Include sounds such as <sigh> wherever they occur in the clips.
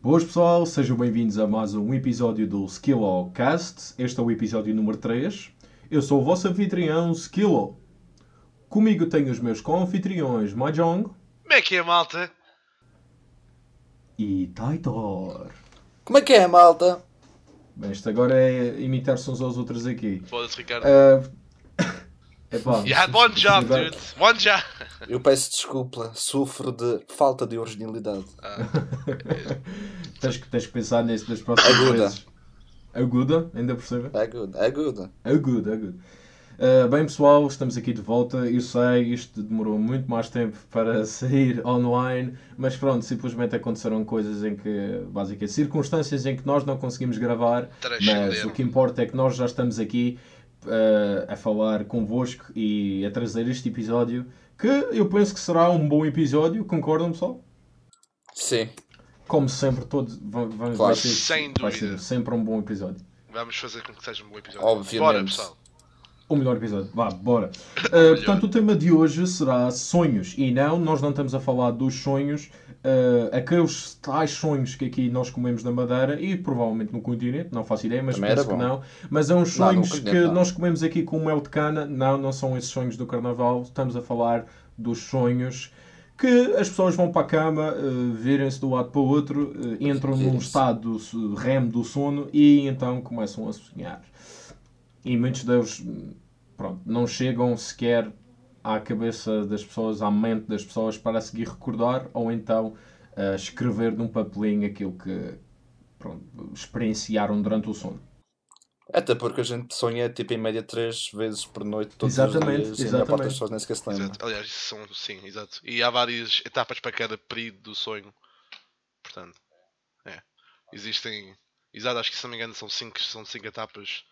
Boas pessoal, sejam bem-vindos a mais um episódio do Skillo Cast. Este é o episódio número 3. Eu sou o vosso anfitrião Skillo. Comigo tenho os meus co-anfitriões Mahjong Como é que é, malta? e Taitor. Como é que é, malta? Bem, isto agora é imitar-se uns aos outros aqui. Foda-se, Ricardo. Ah, epá, you had one job, dude. One job. Eu peço desculpa, sofro de falta de originalidade. <laughs> tens, que, tens que pensar nisso das próximas Aguda. vezes. Aguda, ainda por cima. É good, é good. É good, é good. Uh, bem pessoal, estamos aqui de volta. Eu sei, isto demorou muito mais tempo para <laughs> sair online, mas pronto, simplesmente aconteceram coisas em que, basicamente, circunstâncias em que nós não conseguimos gravar, mas o que importa é que nós já estamos aqui uh, a falar convosco e a trazer este episódio, que eu penso que será um bom episódio, concordam pessoal? Sim. Como sempre, todos vão, vão, vai, Claro. ser, Sem vai ser sempre um bom episódio. Vamos fazer com que seja um bom episódio. Obviamente. Bora, pessoal. O melhor episódio. Vá, bora. <coughs> Uh, portanto, o tema de hoje será sonhos. E não, nós não estamos a falar dos sonhos, uh, aqueles tais sonhos que aqui nós comemos na Madeira e provavelmente no continente, não faço ideia, mas Também penso que não. Mas é uns Não, sonhos continente que não. nós comemos aqui com mel de cana. Não, não são esses sonhos do carnaval. Estamos a falar dos sonhos que as pessoas vão para a cama, uh, virem-se de um lado para o outro, uh, entram num estado uh, REM do sono e então começam a sonhar. E muitos deles pronto, não chegam sequer à cabeça das pessoas, à mente das pessoas para seguir recordar ou então uh, escrever num papelinho aquilo que pronto, experienciaram durante o sono. Até porque a gente sonha tipo em média 3 vezes por noite todos Exatamente, os dias e a parte exatamente. das pessoas nem sequer se lembra. Aliás, isso são, sim, exato. E há várias etapas para cada período do sonho. Portanto, é. Existem. Exato, acho que se não me engano são cinco, são cinco etapas.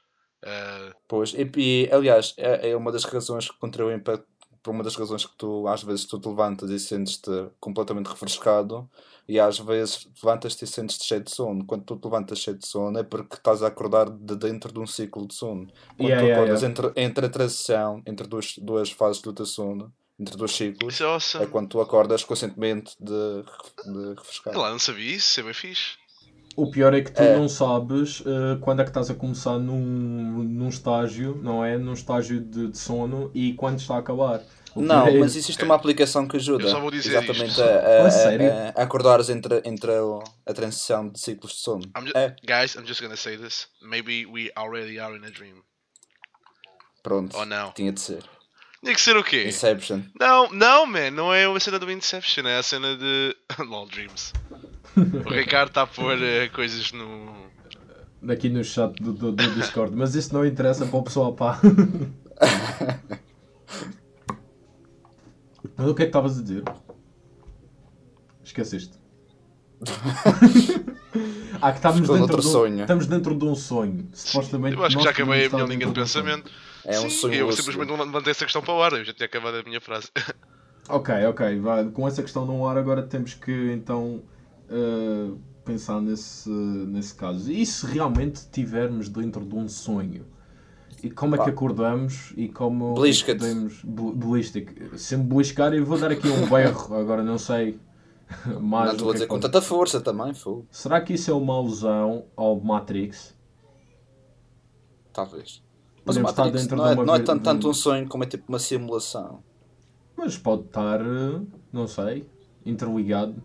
Ah, Pois, e, e, aliás, é, é uma das razões que contribuem para, para uma das razões que tu às vezes tu te levantas e sentes-te completamente refrescado e às vezes levantas-te e sentes-te cheio de sono. Quando tu te levantas cheio de sono é porque estás a acordar de dentro de um ciclo de sono. Quando Yeah, tu yeah, acordas yeah. Entre, entre a transição, entre duas, duas fases do teu sono, entre dois ciclos, isso é awesome. é quando tu acordas conscientemente de, de refrescado. Lá, não sabia isso, isso é bem fixe. O pior é que tu É. não sabes uh, quando é que estás a começar num, num estágio, não é? Num estágio de, de sono e quando está a acabar. Não, é- mas existe uma aplicação que ajuda Eu só vou dizer exatamente isto. a, a, Ah, a, a acordares entre, entre a, a transição de ciclos de sono. I'm ju- É, Guys, I'm just gonna say this. Maybe we already are in a dream. pronto, Oh não. tinha de ser. Tinha que ser o quê? Inception. Não, não, man, não é a cena do Inception, é a cena de. <laughs> LOL Dreams. O Ricardo está a pôr eh, coisas no. Aqui no chat do, do, do Discord, mas isso não interessa para o pessoal, pá. <laughs> Mas o que é que estavas a dizer? Esqueceste. <laughs> ah, que estamos Ficou dentro, de um, sonho. estamos dentro de um sonho. Supostamente Eu acho que já acabei a minha linha de pensamento. É um Sim, sonho eu lúcido. simplesmente levantei essa questão para o ar, eu já tinha acabado a minha frase. Ok, ok. vá, Com essa questão no ar, agora temos que então eh, pensar nesse, nesse caso. E se realmente estivermos dentro de um sonho? E como é que acordamos e como Belisca-te. podemos. Balística. Se me beliscar, eu vou dar aqui um berro, agora não sei. <laughs> Mais Não o estou a é dizer com tanta força também, fogo. Será que isso é uma alusão ao Matrix? Talvez. Mas o Podemos estar Matrix não é, uma não é tanto, tanto um- um sonho como é tipo uma simulação. Mas pode estar, eh, não sei, interligado.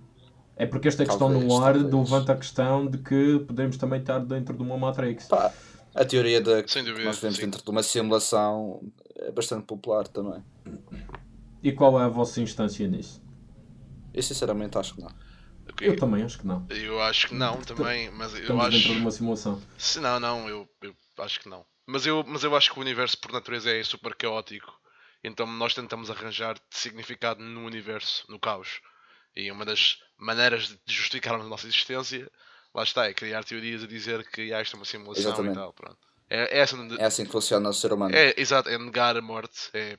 É porque esta questão no Talvez, ar talvez. levanta a questão de que podemos também estar dentro de uma Matrix. Pá, a teoria da que nós vivemos dentro de uma simulação é bastante popular também. E qual é a vossa instância nisso? Eu sinceramente acho que não. Ok, Eu também acho que não. Eu acho que não também, mas eu Estamos acho. dentro de uma simulação. Se não, não, eu, eu acho que não. Mas eu, mas eu acho que o universo por natureza é super caótico. Então nós tentamos arranjar significado no universo, no caos. E uma das maneiras de justificarmos a nossa existência, lá está, é criar teorias a dizer que ah, isto é uma simulação Exatamente. e tal. Pronto. É, é essa de- É assim que funciona o ser humano. é, exato, é negar a morte. É,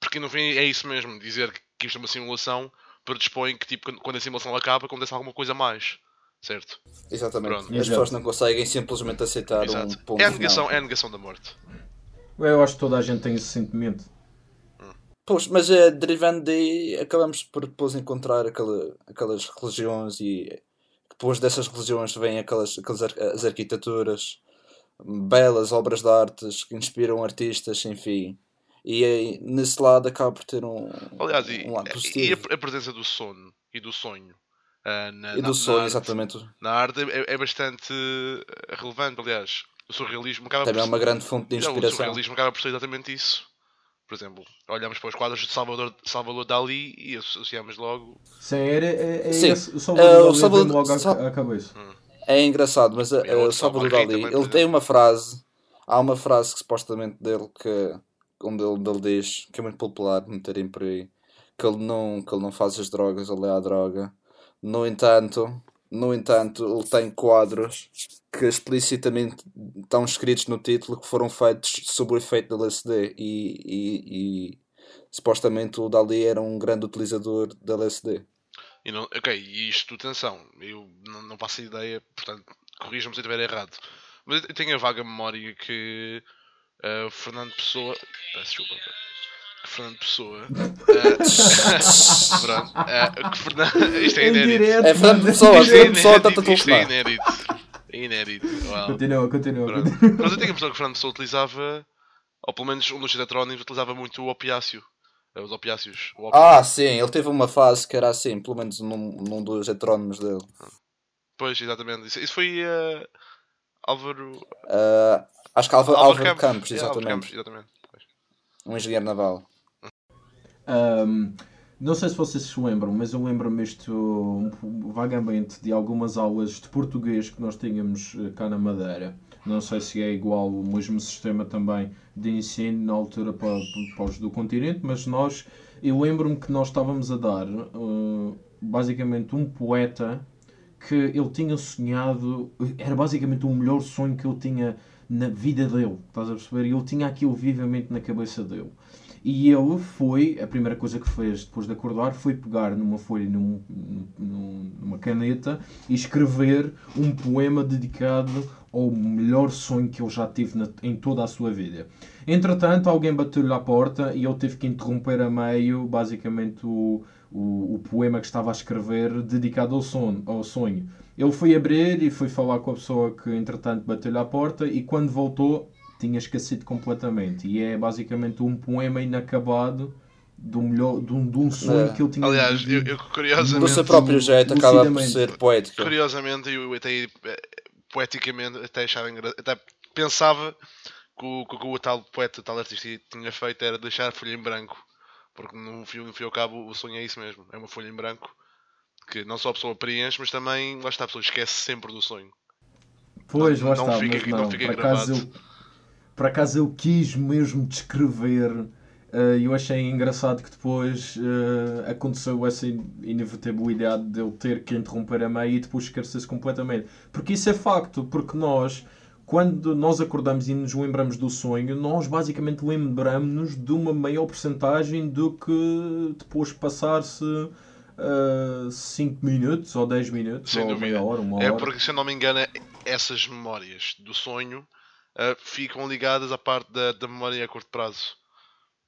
porque no fim é isso mesmo, dizer que, isto é uma simulação predispõe que tipo, quando- a simulação acaba acontece alguma coisa a mais. Certo? Exatamente. Pronto. As Exato. pessoas não conseguem simplesmente aceitar Exato. um ponto É a final. negação, é a negação da morte. Eu acho que toda a gente tem esse sentimento. Pois, mas eh, derivando daí, acabamos por depois encontrar aquela, aquelas religiões e depois dessas religiões vêm aquelas, aquelas ar- as arquiteturas, belas obras de artes que inspiram artistas, enfim. E aí, nesse lado acaba por ter um, Aliás, e, um lado e positivo. a, a presença do sono e do sonho ah, na, E na- do sonho, na arte, exatamente. na arte é, é bastante eh, relevante. Aliás, o surrealismo acaba Também é por uma grande fonte de Não, o inspiração. surrealismo acaba por ser exatamente isso. Por exemplo, olhamos para os quadros de Salvador, Salvador Dali e associamos logo. Sim, era, é, é Sim. esse, o Salvador o Dali Salvador- logo à, Sal- cabeça. É engraçado, mas É outro a Salvador Dali, ele tem exemplo. uma frase, há uma frase que supostamente dele que onde ele, onde ele diz que é muito popular meterem por aí que ele não que ele não faz as drogas, ele é a droga. No entanto, no entanto, ele tem quadros que explicitamente estão escritos no título que foram feitos sob o efeito do LSD e, e, e supostamente o Dali era um grande utilizador de LSD. E não, ok, e isto, atenção, eu não, não faço ideia, portanto, corrijam-me se eu estiver errado. Mas eu tenho a vaga memória que eh, Fernando Pessoa. Peço desculpa. Que Fernando Pessoa. eh, <laughs> pronto. eh, que Fernando. Isto é inédito. direto, É Fernando Pessoa, é Fernando Pessoa está a inédito. Isto é telefonar. inédito. É inédito. Uau. Continua, continua. Pronto. continua. Mas eu tenho a impressão que o Fernando Pessoa utilizava, ou pelo menos um dos heterónimos, utilizava muito o opiáceo. Os opiáceos. Ah, sim, ele teve uma fase que era assim, pelo menos num, num dos heterónimos dele. Pois, exatamente. Isso, isso foi eh, Álvaro. Ah, acho que Álvaro, Álvaro Campos, É, Álvaro exatamente. Campos, exatamente. Pois. Um engenheiro naval. Ahm, não sei se vocês se lembram, mas eu lembro-me isto vagamente de algumas aulas de português que nós tínhamos eh, cá na Madeira. Não sei se é igual o mesmo sistema também de ensino na altura para, para os do continente, mas nós, eu lembro-me que nós estávamos a dar eh, basicamente um poeta que ele tinha sonhado, era basicamente o melhor sonho que ele tinha na vida dele, estás a perceber? E ele tinha aquilo vivamente na cabeça dele. E ele foi, a primeira coisa que fez depois de acordar foi pegar numa folha, num- num- numa caneta e escrever um poema dedicado ao melhor sonho que ele já teve na- em toda a sua vida. Entretanto, alguém bateu-lhe à porta e ele teve que interromper a meio, basicamente, o, o, o poema que estava a escrever dedicado ao, son, ao sonho. Ele foi abrir e foi falar com a pessoa que, entretanto, bateu-lhe à porta e quando voltou tinha esquecido completamente. E é basicamente um poema inacabado do melhor, de, um, de um sonho É. que ele tinha Aliás, eu, eu Do curiosamente. seu próprio jeito acaba por ser poético. Curiosamente, eu até eh, poeticamente até achava engra- até pensava que o, que o tal poeta, o tal artista tinha feito era deixar a folha em branco. Porque no fim, no fim ao cabo o sonho é isso mesmo. É uma folha em branco que não só a pessoa preenche, mas também lá está, a pessoa esquece sempre do sonho. Pois, lá não está, fica- mas não não. fica por, acaso gravado. eu, por acaso eu quis mesmo descrever eh, e eu achei engraçado que depois eh, aconteceu essa in- inevitabilidade de eu ter que interromper a meio e depois esquecer-se completamente. Porque isso é facto, porque nós, quando nós acordamos e nos lembramos do sonho, nós basicamente lembramos-nos de uma maior porcentagem do que depois passar-se 5 minutos ou 10 minutos Sem ou dúvida. meia hora, uma É hora. porque, se eu não me engano, essas memórias do sonho ah, ficam ligadas à parte da, da memória a curto prazo.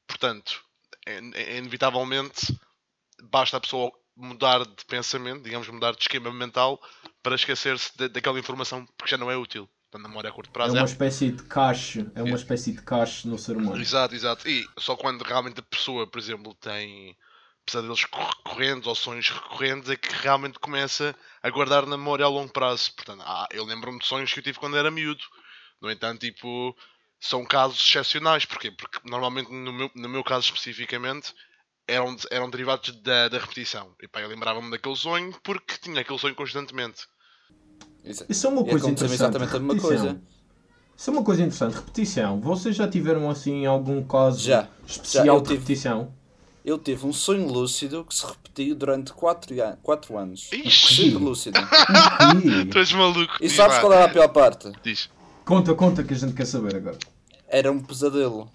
Portanto, é- é- inevitavelmente, basta a pessoa mudar de pensamento, digamos, mudar de esquema mental para esquecer-se da- daquela informação porque já não é útil. Portanto, a memória a curto É prazo uma espécie de cache, é uma É. espécie de cache no ser humano. Exato, exato. E só quando realmente a pessoa, por exemplo, tem pesadelos recorrentes ou sonhos recorrentes é que realmente começa a guardar na memória a longo prazo. Portanto, ah, eu lembro-me de sonhos que eu tive quando era miúdo. No entanto, tipo, são casos excepcionais. Porquê? Porque normalmente, no meu, no meu caso especificamente, eram, eram derivados da, da repetição. E pá, eu lembrava-me daquele sonho porque tinha aquele sonho constantemente. Isso, Isso é uma e coisa aconteceu interessante. exatamente a mesma repetição. coisa. Isso é uma coisa interessante. Repetição. Vocês já tiveram assim algum caso Já. especial Já, eu de tive. repetição? Eu tive um sonho lúcido que se repetiu durante 4 quatro anos. Ixi, Sempre lúcido. <laughs> Tu és maluco. E sabes qual era a pior parte? Diz. Conta, conta que a gente quer saber agora. Era um pesadelo.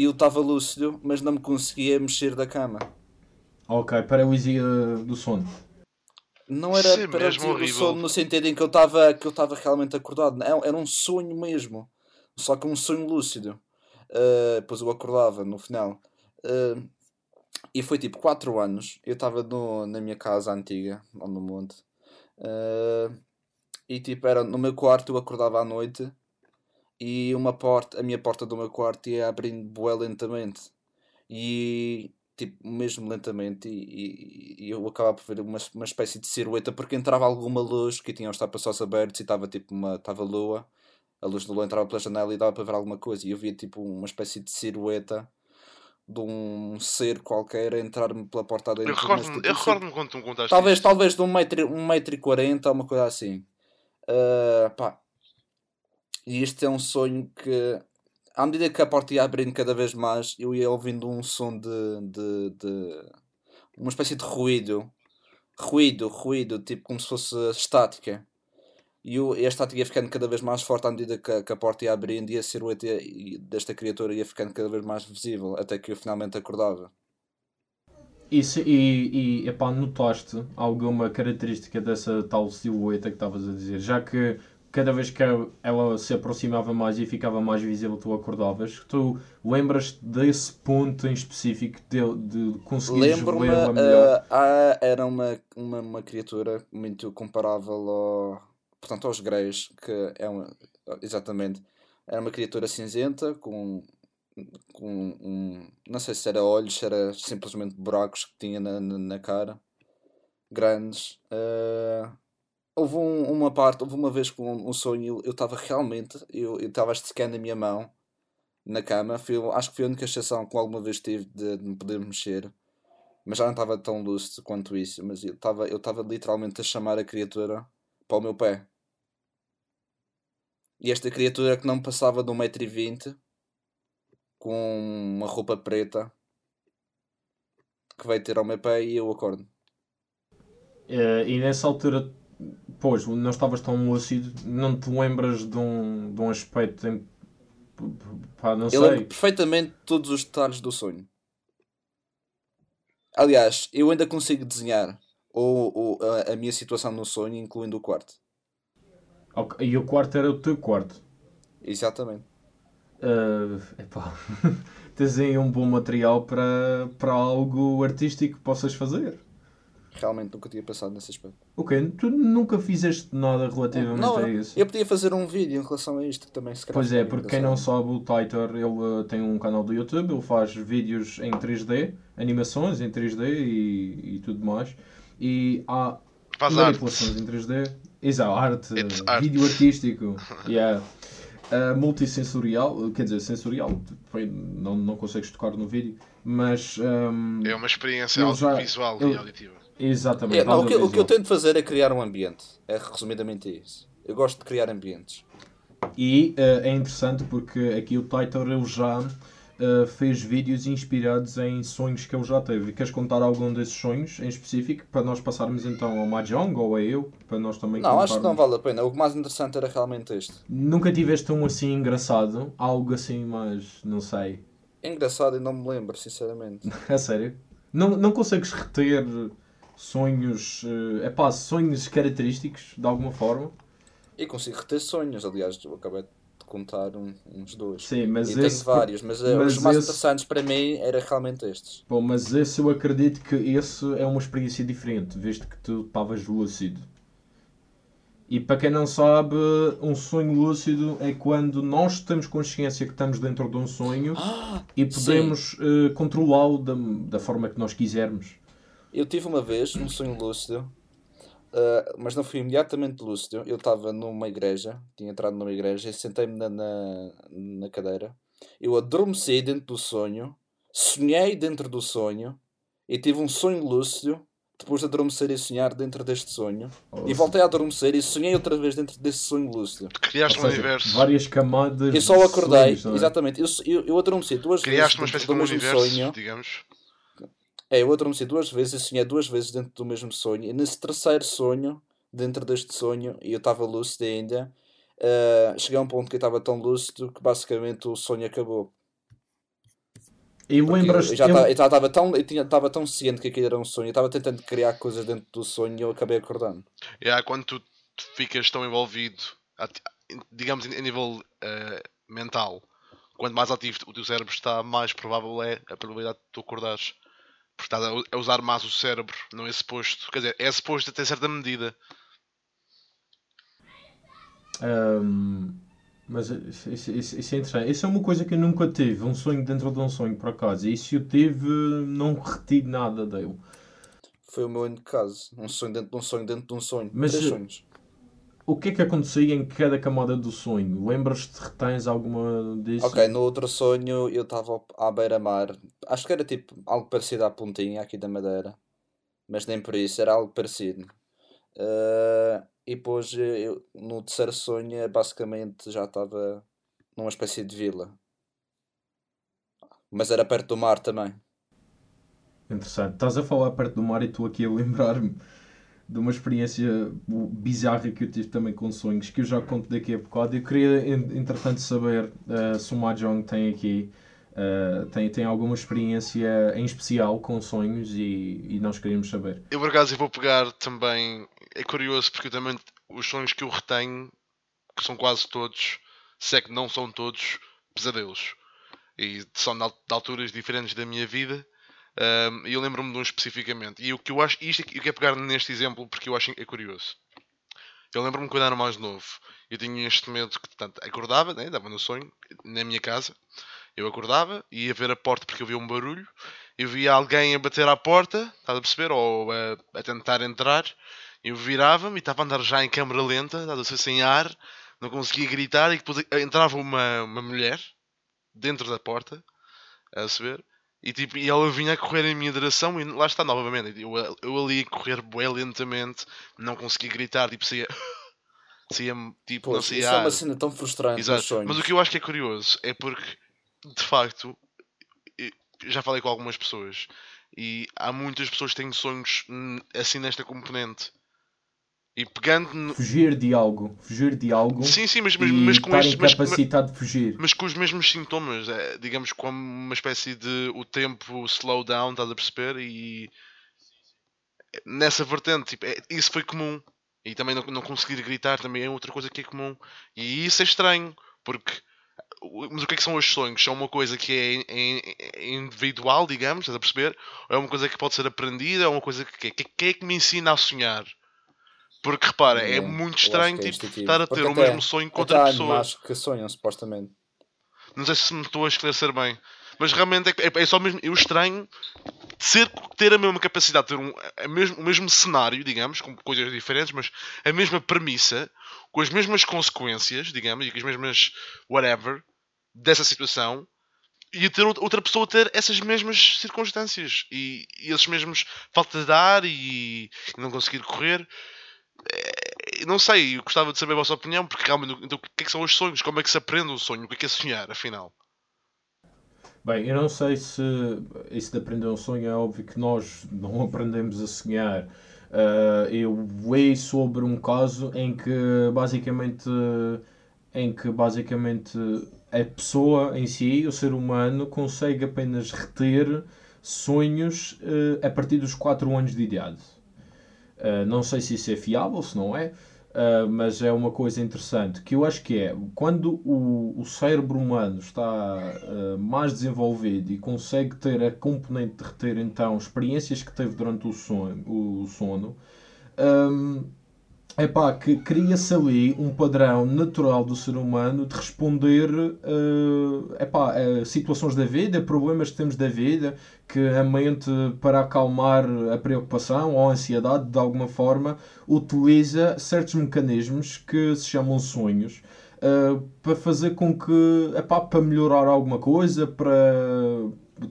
E eu estava lúcido, mas não me conseguia mexer da cama. Ok, paralisia do sono. Não era Isso é para mesmo o horrível. sono no sentido em que eu estava que eu estava realmente acordado. Não, era um sonho mesmo. Só que um sonho lúcido. Uh, depois eu acordava no final. Uh, e foi tipo 4 anos. Eu estava no- na minha casa antiga, lá no monte. Uh, e tipo, era no meu quarto, eu acordava à noite e uma porta, a minha porta do meu quarto ia abrindo bué lentamente. E tipo, mesmo lentamente, e, e, e eu acabava por ver uma, uma espécie de silhueta porque entrava alguma luz que tinha os tapa-sós abertos e estava tipo uma estava lua, a luz do lua entrava pela janela e dava para ver alguma coisa. E eu via tipo uma espécie de silhueta de um ser qualquer a entrar-me pela porta dentro. Eu recordo-me tipo, recordo quando tu me contaste Talvez, isto. talvez de 1,40m um metro, um metro uma coisa assim. Uh, pá. E este é um sonho que, à medida que a porta ia abrindo cada vez mais, eu ia ouvindo um som de, de, de uma espécie de ruído. Ruído, ruído, tipo como se fosse estática. E, eu, e a estática ia ficando cada vez mais forte à medida que, que a porta ia abrindo e a silhueta desta criatura ia ficando cada vez mais visível, até que eu finalmente acordava. Isso, e, e epá, notaste alguma característica dessa tal silhueta que estavas a dizer? Já que cada vez que ela se aproximava mais e ficava mais visível, tu acordavas. Tu lembras desse ponto em específico de, de conseguires vê-la melhor? Uh, era uma, uma, uma criatura muito comparável ao, portanto, aos greys, que é uma, exatamente, era uma criatura cinzenta com com um, não sei se era olhos, se era simplesmente buracos que tinha na, na, cara, grandes. Uh, houve um, uma parte, houve uma vez com um, sonho, eu estava realmente, eu estava esticando a minha mão na cama, acho que foi a única exceção que alguma vez tive de, de me poder mexer, mas já não estava tão lúcido quanto isso, mas eu estava eu literalmente a chamar a criatura para o meu pé. E esta criatura que não passava de 1,20m com uma roupa preta que vai ter ao meu pé e eu acordo. Uh, e nessa altura, pois, não estavas tão lúcido, não te lembras de um, de um aspecto em. Pá, não eu sei. lembro perfeitamente todos os detalhes do sonho. Aliás, eu ainda consigo desenhar ou, ou a, a, minha situação no sonho, incluindo o quarto. Okay. E o quarto era o teu quarto? Exatamente. Uh, epá, <laughs> tens aí um bom material para, para algo artístico que possas fazer. Realmente nunca tinha pensado nesse aspecto. Ok, tu nunca fizeste nada relativamente não, a isso. Eu podia fazer um vídeo em relação a isto também, se Pois é, porque quem não sabe, o Titor ele uh, tem um canal do YouTube, ele faz vídeos em 3D, animações em 3D e, e tudo mais. E há faz manipulações arte. em 3D. Exato, arte, vídeo artístico. <laughs> yeah uh, multissensorial, quer dizer, sensorial, não, não consegues tocar no vídeo, mas. Um, é uma experiência audiovisual e auditiva. Exatamente. É, não, o, que, o, que, eu tento fazer é criar um ambiente. É resumidamente isso. Eu gosto de criar ambientes. E uh, é interessante porque aqui o Titor eu já uh, fez vídeos inspirados em sonhos que ele já teve. Queres contar algum desses sonhos em específico para nós passarmos então ao Mahjong ou a eu? Para nós também Não, acho que não vale a pena. O mais interessante era realmente este. Nunca tiveste um assim engraçado? Algo assim mais, não sei. Engraçado e não me lembro, sinceramente. <laughs> é sério? Não, não consegues reter sonhos, é uh, pá, sonhos característicos de alguma forma? E consigo reter sonhos, aliás, eu acabei de contar um, uns dois. Sim, mas e esse... tenho vários, mas, eh, mas os mais esse... interessantes para mim era realmente estes. Bom, mas esse eu acredito que esse é uma experiência diferente, visto que tu estavas lúcido. E para quem não sabe, um sonho lúcido é quando nós temos consciência que estamos dentro de um sonho ah, e podemos uh, controlá-lo da, da forma que nós quisermos. Eu tive uma vez um sonho lúcido Uh, mas não fui imediatamente lúcido. Eu estava numa igreja, tinha entrado numa igreja e sentei-me na, na, na, cadeira. Eu adormeci dentro do sonho, sonhei dentro do sonho e tive um sonho lúcido depois de adormecer e sonhar dentro deste sonho. E voltei a adormecer e sonhei outra vez dentro desse sonho lúcido. Criaste um universo. Várias camadas. Eu só acordei, sonhos, é? exatamente. Eu, eu, eu adormeci duas Criaste vezes. Criaste uma espécie de um universo, sonho. digamos é, eu adormeci duas vezes e sonhei duas vezes dentro do mesmo sonho. E nesse terceiro sonho, dentro deste sonho, e eu estava lúcido ainda, uh, cheguei a um ponto que eu estava tão lúcido que basicamente o sonho acabou. E lembras eu já eu... estava tão, eu tinha, estava tão ciente que aquilo era um sonho, eu estava tentando criar coisas dentro do sonho e eu acabei acordando. Yeah, quando tu ficas tão envolvido, digamos em nível uh, mental, quanto mais ativo o teu cérebro está, mais provável é a probabilidade de tu acordares porque estás a usar mais o cérebro, não é suposto. Quer dizer, é suposto até certa medida. Um, mas isso, isso, é interessante. Isso é uma coisa que eu nunca tive, um sonho dentro de um sonho, por acaso. E se eu tive, não retiro nada dele. Foi o meu único caso. Um sonho dentro de um sonho dentro de um sonho. Mas, Três sonhos. O que é que acontecia em cada camada do sonho? Lembras-te, retens alguma disso? Ok, no outro sonho eu estava à beira-mar. Acho que era tipo algo parecido à pontinha aqui da Madeira. Mas nem por isso, era algo parecido. Uh, e depois eu, no terceiro sonho basicamente já estava numa espécie de vila. Mas era perto do mar também. Interessante. Estás a falar perto do mar e estou aqui a lembrar-me de uma experiência bizarra que eu tive também com sonhos, que eu já conto daqui a bocado. Eu queria, entretanto, saber uh, se o Mahjong tem aqui uh, tem, tem alguma experiência em especial com sonhos e, e nós queríamos saber. Eu, por acaso, vou pegar também. É curioso porque também os sonhos que eu retenho, que são quase todos, se é que não são todos, pesadelos. E são de alturas diferentes da minha vida e eu lembro-me de um especificamente. E o que eu acho, isto eu quero pegar neste exemplo porque eu acho é curioso. Eu lembro-me quando era mais novo, eu tinha este medo que, portanto, acordava, né, dava no sonho, na minha casa. Eu acordava, ia ver a porta porque eu via um barulho, eu via alguém a bater à porta, estás a perceber? Ou a, a tentar entrar. Eu virava-me e estava a andar já em câmera lenta, estás a ser sem ar, não conseguia gritar, e depois entrava uma, uma mulher dentro da porta, a perceber? E, tipo, e ela vinha a correr em minha direção e lá está novamente. Eu, eu ali a correr bem lentamente, não conseguia gritar, tipo, saía. <laughs> saía tipo, não saía. Isso é uma cena tão frustrante Exato. Mas o que eu acho que é curioso é porque, de facto, já falei com algumas pessoas e há muitas pessoas que têm sonhos assim nesta componente. E pegando. Fugir de algo. Fugir de algo. Sim, sim, mas, mas, mas com este. Mas, de fugir. Mas com os mesmos sintomas. É, digamos como uma espécie de. O tempo slow down, estás a perceber? E. Nessa vertente, tipo, é, isso foi comum. E também não, não conseguir gritar também é outra coisa que é comum. E isso é estranho. Porque. Mas o que é que são os sonhos? São uma coisa que é individual, digamos, estás a perceber? Ou é uma coisa que pode ser aprendida? Ou é uma coisa que. Quem é que me ensina a sonhar? Porque repara, é, é muito estranho é tipo, estar a ter o mesmo sonho com outra pessoa. acho que sonham, supostamente. Não sei se me estou a esclarecer bem. Mas realmente é, é, é só mesmo. Eu estranho ser, ter a mesma capacidade, ter um, a mesmo, o mesmo cenário, digamos, com coisas diferentes, mas a mesma premissa, com as mesmas consequências, digamos, e com as mesmas whatever dessa situação, e ter outra pessoa ter essas mesmas circunstâncias e, e esses mesmos falta de ar e, e não conseguir correr. É, não sei, eu gostava de saber a vossa opinião, porque realmente, então, o que é que são os sonhos? Como é que se aprende um sonho? O que é que é sonhar, afinal? Bem, eu não sei se isso de aprender um sonho é óbvio que nós não <laughs> aprendemos a sonhar. Uh, eu li sobre um caso em que basicamente em que basicamente a pessoa em si, o ser humano, consegue apenas reter sonhos uh, a partir dos 4 anos de idade. Uh, não sei se isso é fiável, se não é, uh, mas é uma coisa interessante que eu acho que é quando o, o cérebro humano está uh, mais desenvolvido e consegue ter a componente de reter então experiências que teve durante o sono, o sono um, Epá, que cria-se ali um padrão natural do ser humano de responder uh, epá, a situações da vida, problemas que temos da vida, que a mente, para acalmar a preocupação ou a ansiedade, de alguma forma, utiliza certos mecanismos que se chamam sonhos. Uh, para fazer com que, epá, para melhorar alguma coisa, para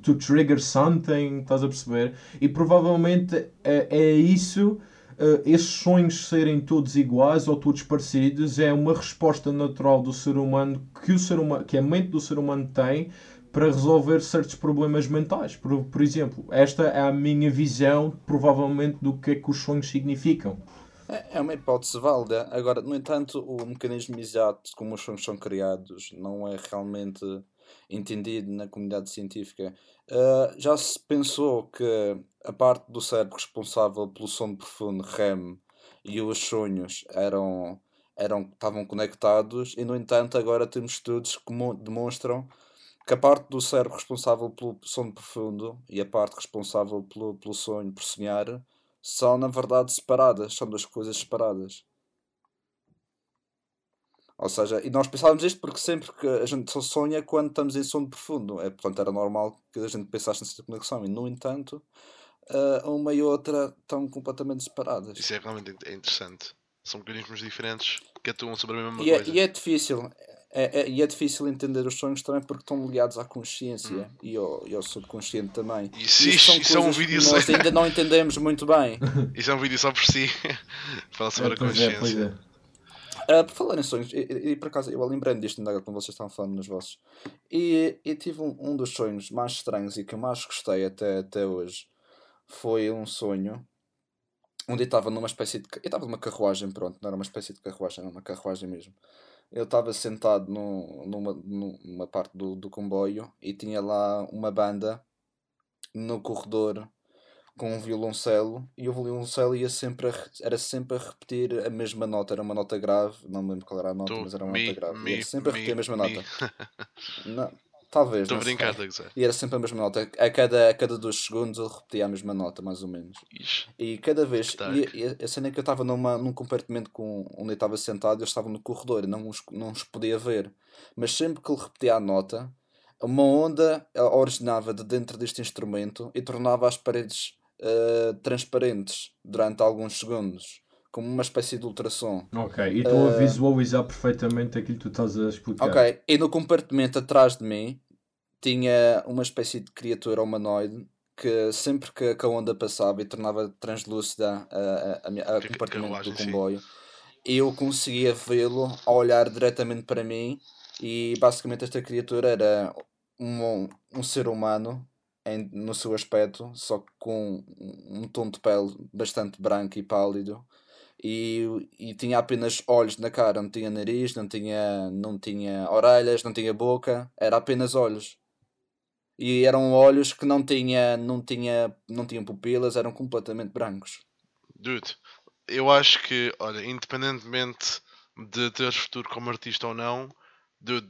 to trigger something, estás a perceber? E provavelmente é, é isso uh, esses sonhos serem todos iguais ou todos parecidos é uma resposta natural do ser humano que, o ser humano, que a mente do ser humano tem para resolver certos problemas mentais. Por, por exemplo, esta é a minha visão, provavelmente, do que é que os sonhos significam. É, é uma hipótese válida. Agora, no entanto, o mecanismo exato como os sonhos são criados não é realmente entendido na comunidade científica. Uh, já se pensou que a parte do cérebro responsável pelo sono profundo, REM, e os sonhos eram, eram, estavam conectados, e no entanto, agora temos estudos que demonstram que a parte do cérebro responsável pelo sono profundo e a parte responsável pelo, pelo sonho, por sonhar, são na verdade separadas, são duas coisas separadas. Ou seja, e nós pensávamos isto porque sempre que a gente só sonha quando estamos em sono profundo. É, portanto, era normal que a gente pensasse nessa conexão. E, no entanto, uh, uma e outra estão completamente separadas. Isso é realmente interessante. São mecanismos diferentes que atuam sobre a mesma e coisa. É, e é difícil. É, é, e é difícil entender os sonhos também porque estão ligados à consciência hum. e, ao, e ao subconsciente também. Isso, isso, isso é um vídeo que nós ainda não <laughs> entendemos muito bem. <laughs> Isso é um vídeo só por si. <laughs> Fala sobre é, a consciência. Uh, por falar em sonhos, e, e, e por acaso eu lembrei-me disto ainda quando vocês estavam falando nos vossos. E, e tive um, um dos sonhos mais estranhos e que eu mais gostei até, até hoje. Foi um sonho onde eu estava numa espécie de. Eu estava numa carruagem, pronto, não era uma espécie de carruagem, era uma carruagem mesmo. Eu estava sentado no, numa, numa parte do, do comboio e tinha lá uma banda no corredor com um violoncelo e o violoncelo ia sempre a, era sempre a repetir a mesma nota, era uma nota grave, não me lembro qual era a nota, tu, mas era uma nota grave. Era sempre a repetir a mesma nota. <laughs> Não, talvez. Estou brincando, E era sempre a mesma nota. A cada, a cada dois segundos ele repetia a mesma nota, mais ou menos. Ixi, e cada vez. E, e a cena é que eu estava num compartimento com, onde eu estava sentado, eu estava no corredor, não os, não os podia ver. Mas sempre que ele repetia a nota, uma onda originava de dentro deste instrumento e tornava as paredes uh, transparentes durante alguns segundos, como uma espécie de ultrassom. Ok, e estou uh, a eh, visualizar perfeitamente aquilo que tu estás a explicar. Ok, e no compartimento atrás de mim tinha uma espécie de criatura humanoide que sempre que a onda passava e tornava translúcida a, a, a, a compartimento do comboio, eu conseguia vê-lo a olhar diretamente para mim e basicamente esta criatura era um, um ser humano em, no seu aspecto, só com um tom de pele bastante branco e pálido. E, e tinha apenas olhos na cara, não tinha nariz, não tinha, não tinha orelhas, não tinha boca, era apenas olhos. E eram olhos que não tinha, não tinha, não tinham pupilas, eram completamente brancos. Dude, eu acho que, olha, independentemente de teres futuro como artista ou não, dude,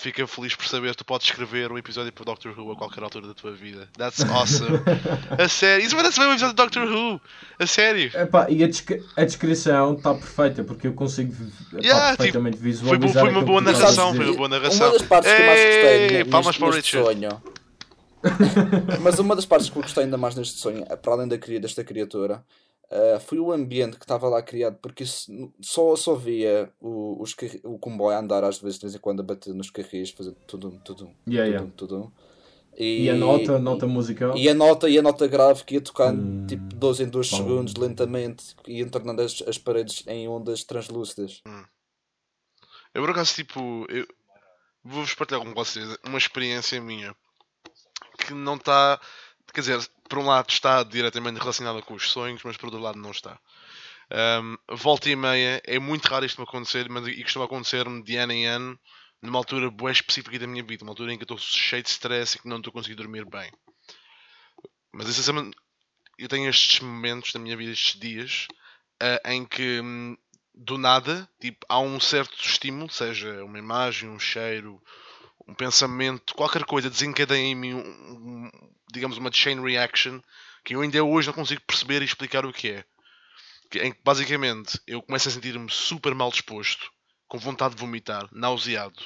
fica feliz por saber que tu podes escrever um episódio para Doctor Who a qualquer altura da tua vida. That's awesome. <laughs> a sério. Isso vai ser um episódio de Doctor Who. A sério. Epá, e a, descri a descrição está perfeita porque eu consigo yeah, tipo, perfeitamente tipo, visualizar. Foi, foi uma boa narração. Foi uma boa narração. Uma das partes que eu mais gostei palmas para neste sonho. Mas uma das partes que eu gostei ainda mais neste sonho, para além da, desta criatura, Uh, foi o ambiente que estava lá criado, porque só, só via o, os, o comboio andar às vezes de vez em quando a bater nos carris, fazer tudo, tudo, yeah, tudo, yeah. tudo. E, e, a nota, a nota musical? E a nota, e a nota grave que ia tocando hum, tipo 12 em 2 segundos, lentamente, e entornando as, as paredes em ondas translúcidas. Hum. Eu por acaso, tipo, eu vou-vos partilhar com vocês uma experiência minha que não está quer dizer, por um lado está diretamente relacionada com os sonhos, mas por outro lado não está. Um, volta e meia, é muito raro isto me acontecer, mas e costuma acontecer-me de ano em ano, numa altura boa específica da minha vida, uma altura em que estou cheio de stress e que não estou conseguindo dormir bem. Mas essencialmente, eu tenho estes momentos na minha vida, estes dias, uh, em que um, do nada, tipo, há um certo estímulo, seja uma imagem, um cheiro, um pensamento, qualquer coisa desencadeia em mim, um, um, digamos, uma chain reaction que eu ainda hoje não consigo perceber e explicar o que é. Em que basicamente eu começo a sentir-me super mal disposto, com vontade de vomitar, nauseado,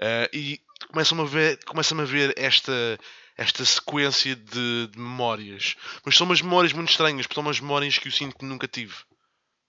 uh, e começam-me a ver, começam a ver esta, esta sequência de, de memórias. Mas são umas memórias muito estranhas, porque são umas memórias que eu sinto que nunca tive.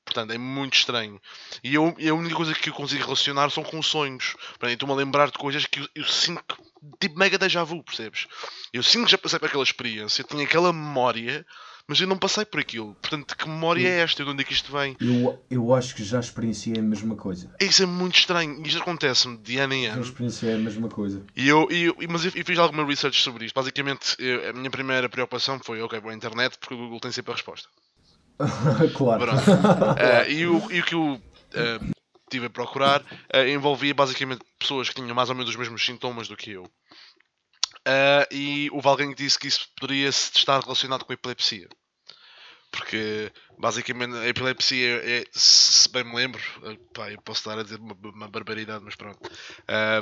Portanto, é muito estranho. E eu, a única coisa que eu consigo relacionar são com sonhos. Estou-me a lembrar de coisas que eu, eu sinto tipo mega déjà vu, percebes? Eu sinto que já passei por aquela experiência, tinha aquela memória, mas eu não passei por aquilo. Portanto, que memória é esta? De onde é que isto vem? Eu, eu acho que já experienciei a mesma coisa. Isso é muito estranho. Isto acontece-me de ano em ano. Já experienciei a mesma coisa. E eu, e eu, mas eu, eu fiz alguma research sobre isto. Basicamente, eu, a minha primeira preocupação foi: ok, vou à internet porque o Google tem sempre a resposta. <laughs> claro. Uh, <laughs> e, o, e o que eu uh, tive a procurar uh, envolvia basicamente pessoas que tinham mais ou menos os mesmos sintomas do que eu. e houve alguém que disse que isso poderia estar relacionado com a epilepsia. Porque basicamente a epilepsia é, se bem me lembro, pá, eu posso estar a dizer uma, uma barbaridade, mas pronto,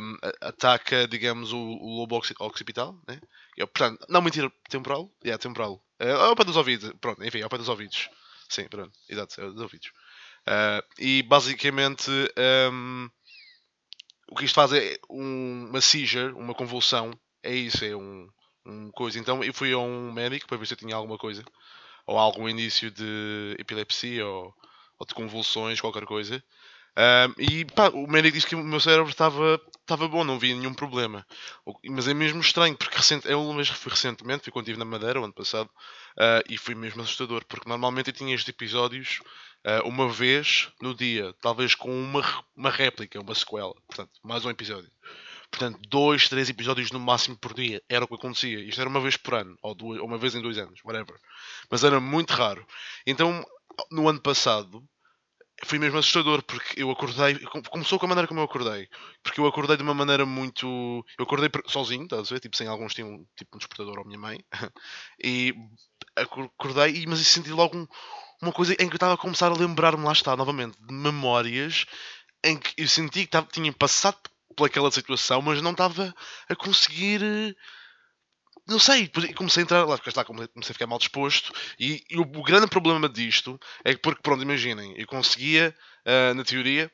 um, ataca, digamos, o, o lobo occipital, né? portanto, não mentira, temporal, é yeah, temporal, é ao pé dos ouvidos, pronto, enfim, ao pé dos ouvidos. Sim, pronto, exato, é dos ouvidos. Uh, e basicamente um, o que isto faz é um, uma seizure, uma convulsão. É isso, é um, um coisa. Então eu fui a um médico para ver se eu tinha alguma coisa. Ou algum indício de epilepsia ou, ou de convulsões, qualquer coisa. Um, e pá, o médico disse que o meu cérebro estava, estava bom, não havia nenhum problema. Mas é mesmo estranho, porque recente, eu mesmo fui recentemente, fui quando estive na Madeira, o ano passado, uh, e foi mesmo assustador, porque normalmente eu tinha estes episódios uh, uma vez no dia, talvez com uma, uma réplica, uma sequela, portanto, mais um episódio. Portanto, dois, três episódios no máximo por dia era o que acontecia. Isto era uma vez por ano, ou, duas, ou uma vez em dois anos, whatever. Mas era muito raro. Então, no ano passado, foi mesmo assustador porque eu acordei. Começou com a maneira como eu acordei. Porque eu acordei de uma maneira muito. Eu acordei sozinho, estás a ver? Tipo, sem alguns tinham tipo um despertador ou minha mãe. <laughs> e acordei, mas senti logo um, uma coisa em que eu estava a começar a lembrar-me, lá está, novamente, de memórias em que eu senti que tava, tinha passado pelaquela situação, mas não estava a conseguir eh, não sei, comecei a entrar lá, está, comecei a ficar mal disposto. E, e o, o, grande problema disto é que, porque, pronto, imaginem, eu conseguia, uh, na teoria,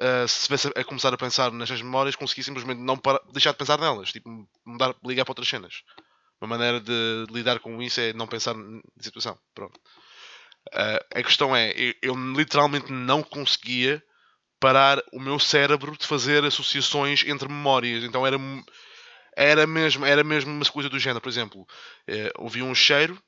uh, se estivesse a, a, começar a pensar nestas memórias, conseguia simplesmente não para, deixar de pensar nelas, tipo, mudar, ligar para outras cenas. Uma maneira de, de lidar com isso é não pensar na situação. Pronto. Uh, a questão é, eu, eu literalmente não conseguia parar o meu cérebro de fazer associações entre memórias. Então era era mesmo, era mesmo uma coisa do género. Por exemplo, eh, ouvi um cheiro,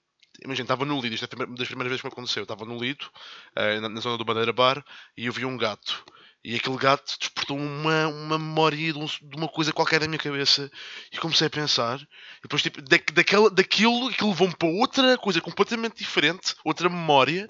imagina, estava no lido, isto é das primeiras vezes que me aconteceu. estava no lido, eh, na, na, zona do Bandeira Bar, e eu vi um gato. E aquele gato despertou uma, uma memória de, um, de, uma coisa qualquer na minha cabeça. E comecei a pensar. E depois, tipo, da, daquela, daquilo que levou-me para outra coisa completamente diferente, outra memória,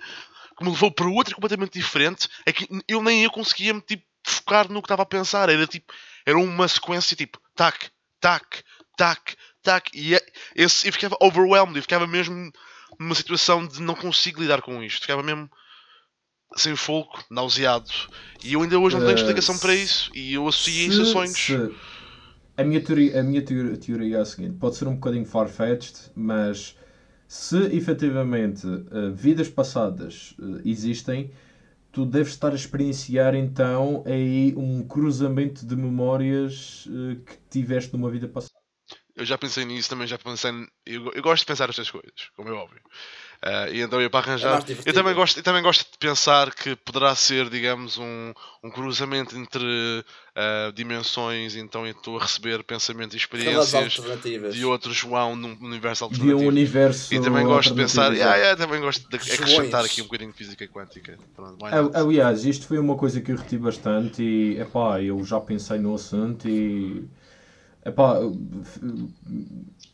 que me levou para outra completamente diferente, é que eu nem eu conseguia me tipo, focar no que estava a pensar. Era tipo, era uma sequência tipo, tac, tac, tac, tac. E é, esse, eu ficava overwhelmed, eu ficava mesmo numa situação de não consigo lidar com isto. Ficava mesmo sem fogo, nauseado. E eu ainda hoje não tenho explicação uh, para isso. E eu associei isso a sonhos. Se, a minha, teoria, a minha teoria, teoria é a seguinte: pode ser um bocadinho far-fetched, mas se efetivamente uh, vidas passadas uh, existem, tu deves estar a experienciar então aí um cruzamento de memórias uh, que tiveste numa vida passada. Eu já pensei nisso, também já pensei. Eu, eu gosto de pensar estas coisas, como é óbvio. Uh, e então eu para arranjar. É eu também, gosto, eu também gosto de pensar que poderá ser, digamos, um, um cruzamento entre uh, dimensões. Então eu estou a receber pensamentos e experiências de outro João num universo alternativo. De um universo. E também gosto de pensar. Yeah, yeah, também gosto de acrescentar aqui um bocadinho de física quântica. Pronto, Aliás, isto foi uma coisa que eu reti bastante e epá, eu já pensei no assunto e epá,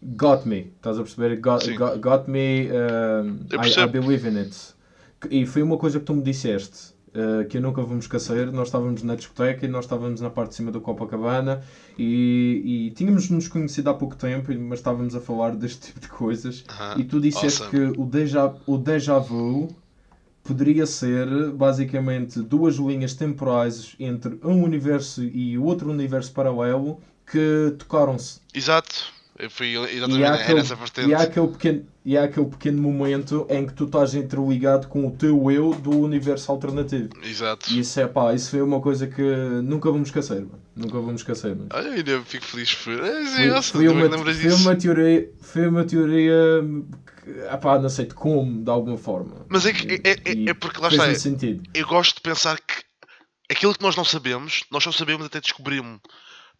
got me, estás a perceber? Got, got, got me, uh, I, I, believe in it. E foi uma coisa que tu me disseste, uh, que eu nunca vou me esquecer. Nós estávamos na discoteca e nós estávamos na parte de cima do Copacabana e, e tínhamos nos conhecido há pouco tempo, mas estávamos a falar deste <laughs> tipo de coisas. Uh -huh. E tu disseste awesome. que o déjà, o déjà vu poderia ser basicamente duas linhas temporais entre um universo e outro universo paralelo que tocaram-se. Exato. Eu fui exatamente aquele, essa vertente. E há, aquele pequeno, e há aquele pequeno momento em que tu estás interligado com o teu eu do universo alternativo. Exato. E isso é pá, isso foi uma coisa que nunca vamos esquecer, mano. Nunca vamos esquecer, mano. Olha, ainda fico feliz por. É, foi, nossa, foi, uma, foi uma teoria. Foi uma teoria. Ah, pá, não sei de como, de alguma forma. Mas é, que, é, é, é porque lá está. É, sentido. Eu gosto de pensar que aquilo que nós não sabemos, nós só sabemos até descobrirmos.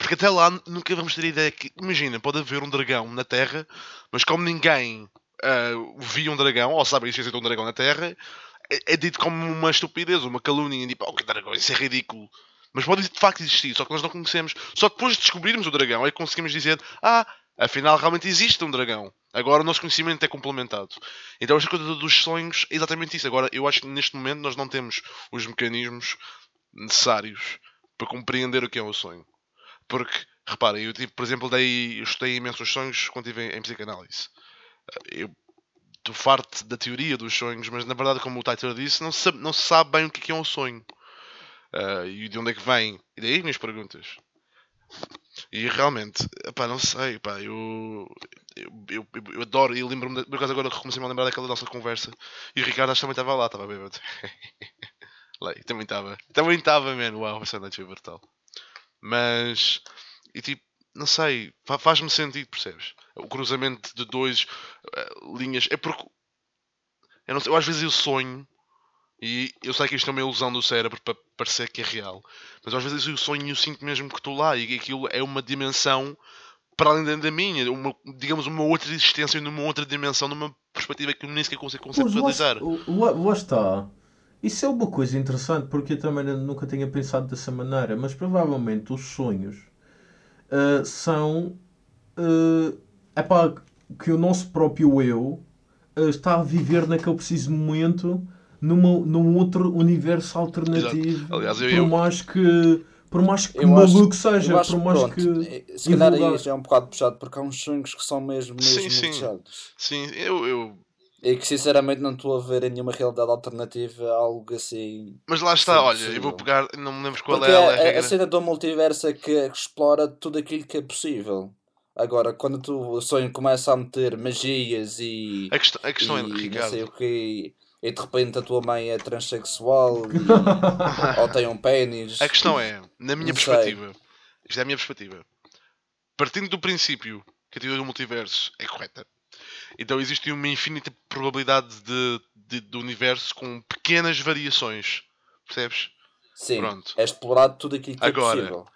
Porque até lá nunca vamos ter ideia que. Imagina, pode haver um dragão na Terra, mas como ninguém uh, viu um dragão, ou sabe a existência de um dragão na Terra, é, é, dito como uma estupidez, uma calúnia, tipo, oh que dragão, isso é ridículo. Mas pode de facto existir, só que nós não conhecemos. Só depois de descobrirmos o dragão é que conseguimos dizer, ah, afinal realmente existe um dragão. Agora o nosso conhecimento é complementado. Então esta coisa dos sonhos é exatamente isso. Agora eu acho que neste momento nós não temos os mecanismos necessários para compreender o que é o sonho. Porque, reparem, eu, tipo, por exemplo, dei, eu estudei imensos sonhos quando estive em, em psicanálise. Eu estou farto da teoria dos sonhos, mas na verdade, como o Titor disse, não se, não se sabe bem o que é, um sonho. Uh, e de onde é que vem. E daí as minhas perguntas. E realmente, pá, não sei, pá, eu, eu, eu, eu adoro e lembro-me, por acaso agora comecei a lembrar daquela nossa conversa e o Ricardo acho que também estava lá, estava bêbado. <laughs> também estava, também estava, mano, uau, essa noite foi brutal. Mas, e tipo, não sei, fa- faz-me sentido, percebes? O cruzamento de dois eh, linhas. É porque, eu não sei, eu às vezes eu sonho, e eu sei que isto é uma ilusão do cérebro para parecer que é real, mas às vezes eu sonho e eu sinto mesmo que estou lá, e que aquilo é uma dimensão para além da- minha, uma, digamos, uma outra existência numa outra dimensão, numa perspectiva que eu nem sequer consigo conceptualizar. lá- lá está. Isso é uma coisa interessante porque eu também nunca tinha pensado dessa maneira, mas provavelmente os sonhos ah, são é epá, que o nosso próprio eu ah, está a viver naquele preciso momento numa, num outro universo alternativo. Exato. Aliás, eu- por eu- mais que por mais que Eu acho- maluco seja, acho por mais pronto, que eh, se calhar aí já é um bocado puxado porque há uns sonhos que são mesmo, mesmo Sim, sim. desejados. Sim, eu, eu. E que sinceramente não estou a ver em nenhuma realidade alternativa algo assim. Mas lá está, olha, possível. eu vou pegar, não me lembro qual Porque é a, a, a regra. cena do multiverso é que explora tudo aquilo que é possível. Agora, quando tu, o sonho começa a meter magias e. A questão, a questão e é, não Ricardo, sei o quê, e de repente a tua mãe é transexual e- <laughs> ou tem um pênis. a questão é, na minha Não sei. perspectiva, isto é a minha perspectiva, partindo do princípio que a teoria do multiverso é correta, então existe uma infinita probabilidade de, de- do universo com pequenas variações, percebes? Sim, Pronto. é explorado tudo aquilo que Agora, é possível.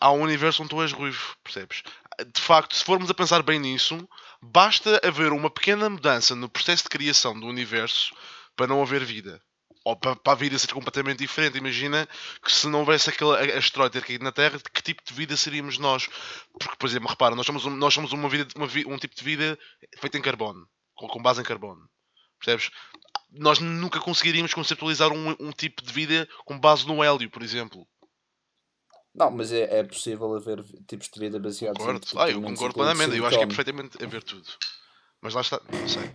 há um universo onde tu és ruivo, percebes? De facto, se formos a pensar bem nisso, basta haver uma pequena mudança no processo de criação do universo para não haver vida. Ou para, para a vida ser completamente diferente. Imagina que se não houvesse aquele asteroide ter caído na Terra, que tipo de vida seríamos nós? Porque, por exemplo, repara, nós somos, um, nós somos uma vida, uma um tipo de vida feito em carbono, com, com base em carbono. Percebes? Nós nunca conseguiríamos conceptualizar um, um tipo de vida com base no hélio, por exemplo. Não, mas é, é possível haver tipos de vida baseados Concordo. em Ah, eu concordo plenamente. Eu acho que é perfeitamente a ver tudo. Mas lá está, não sei.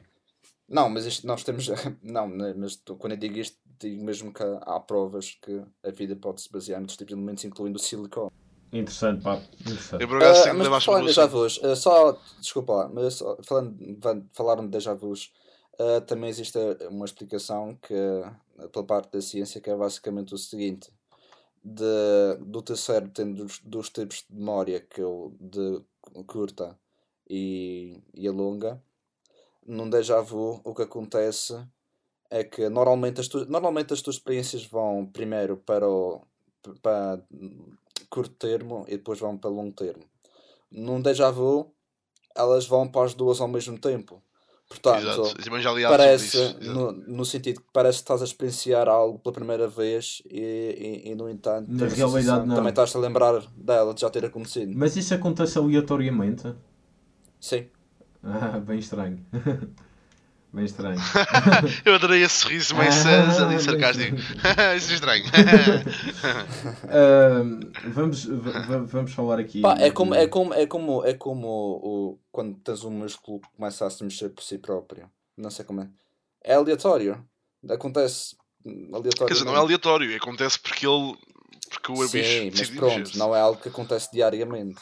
Não, mas isto nós temos. <laughs> Não, mas quando eu digo isto, digo mesmo que há, há provas que a vida pode se basear nos tipos de elementos, incluindo o silicone. Interessante, pá. Interessante. Eu por acaso tenho mas de falar em déjà vus, ah, só. Desculpa lá, mas só, falando, falaram de déjà vus, ah, também existe ah, uma explicação que, ah, pela parte da ciência que é basicamente o seguinte: de, do teu cérebro tendo dos, dos tipos de memória que eu de curta e, e a longa, num déjà vu o que acontece é que normalmente as, tu, normalmente as tuas experiências vão primeiro para o para curto termo e depois vão para longo termo. Num déjà vu, elas vão para as duas ao mesmo tempo. Portanto, parece, no, no sentido que parece que estás a experienciar algo pela primeira vez e, e, e, no entanto, Na realidade, não. também estás a lembrar dela de já ter acontecido. Mas isso acontece aleatoriamente? Sim. Ah, <laughs> bem estranho. <laughs> bem estranho. <laughs> Eu adorei esse sorriso meio Ah, bem sarcástico. <laughs> Isso é estranho. <laughs> Ahm, vamos, va- va- vamos falar aqui. Pá, é como, é como, é como, é como o, quando tens um músculo que começa a se mexer por si próprio. Não sei como é. É aleatório. Acontece aleatório. Quer dizer, não é aleatório. Acontece porque ele. Porque o Sim, bicho mas pronto, não é algo que acontece diariamente.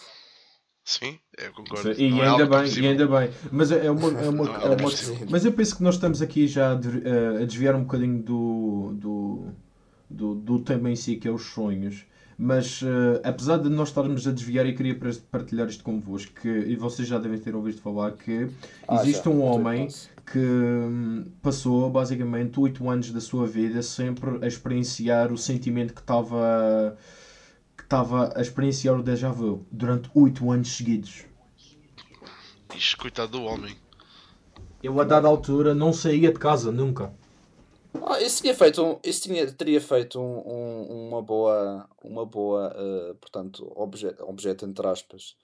Sim, eu concordo. E Não é ainda algo bem, e ainda bem. Mas é uma, é uma, é é uma- previsível. Mas eu penso que nós estamos aqui já a de- a desviar um bocadinho do, do, do, do tema em si, que é os sonhos. Mas eh, apesar de nós estarmos a desviar, eu queria par- partilhar isto convosco, que, e vocês já devem ter ouvido falar, que Ah, existe já, um homem que hum, passou basicamente 8 anos da sua vida sempre a experienciar o sentimento que estava que estava a experienciar o déjà vu durante 8 anos seguidos. Ixi, coitado do homem. Eu a dada altura não saía de casa nunca. Ah, isso tinha feito, um, isso tinha, teria feito um, um- uma boa, uma boa, eh, portanto, objeto, objeto entre aspas,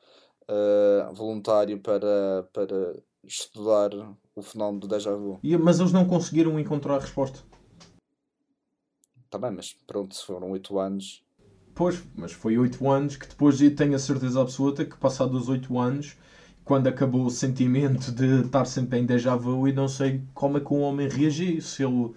eh, voluntário para, para estudar o fenómeno do déjà vu. E- mas eles não conseguiram encontrar a resposta. Tá bem, mas pronto, se foram 8 anos, Pois, mas foi 8 anos que depois eu tenho a certeza absoluta que passados os 8 anos, quando acabou o sentimento de estar sempre em déjà vu e não sei como é que um homem reagiu, se ele...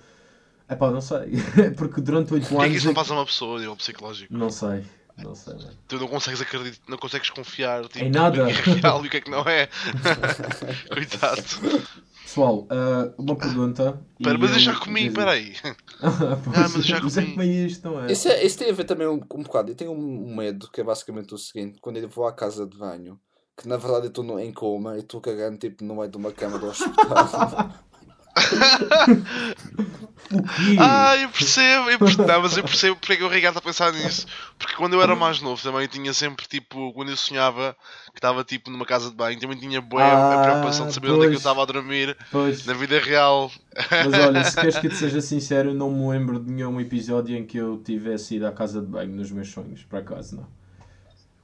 Epá, não sei. <laughs> Porque durante 8 O que é que anos... anos... isso não faz a uma pessoa a nível psicológico? Não sei, não sei. mano. Tu não consegues acreditar, não consegues confiar tipo, Em nada. o que é real e o que é que não é. <laughs> Coitado. <laughs> Pessoal, uh, uma pergunta. Pera, mas eu já comi, peraí. <laughs> ah, mas eu já comi. comi isto, não é? Isso, é, isso tem a ver também um, um bocado. Eu tenho um medo que é basicamente o seguinte: quando eu vou à casa de banho, que na verdade eu estou em coma e estou cagando tipo no meio de uma cama do hospital. <laughs> ah, eu percebo, eu percebo, não, mas eu percebo porque é que o Ricardo está a pensar nisso. Porque quando eu era mais novo também tinha sempre tipo, quando eu sonhava que estava tipo numa casa de banho, também tinha boa ah, a preocupação de saber pois, onde é que eu estava a dormir pois. na vida real. Mas olha, se queres que te seja <laughs> sincero, não me lembro de nenhum episódio em que eu tivesse ido à casa de banho nos meus sonhos, por acaso não.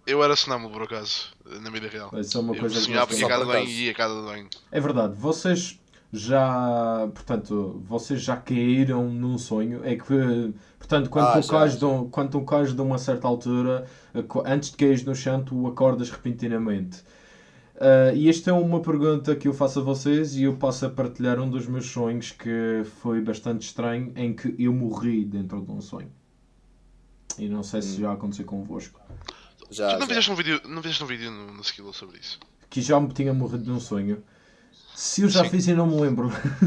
Eu era sonâmbulo por acaso, na vida real. Isso é uma coisa eu sonhava que ia à casa de banho e ia à casa de banho. É verdade, vocês já, portanto, vocês já caíram num sonho, é que, portanto, quando, ah, tu, cais de, quando tu cais de uma certa altura, eh, antes de cair no chão, tu acordas repentinamente. Uh, e esta é uma pergunta que eu faço a vocês e eu passo a partilhar um dos meus sonhos que foi bastante estranho, em que eu morri dentro de um sonho. E não sei se hum. já aconteceu convosco. Já, tu não fizeste um vídeo, não fizeste um vídeo no, no Skill sobre isso? Que já me tinha morrido num sonho. Se eu já Sim. fiz e não me lembro. <laughs>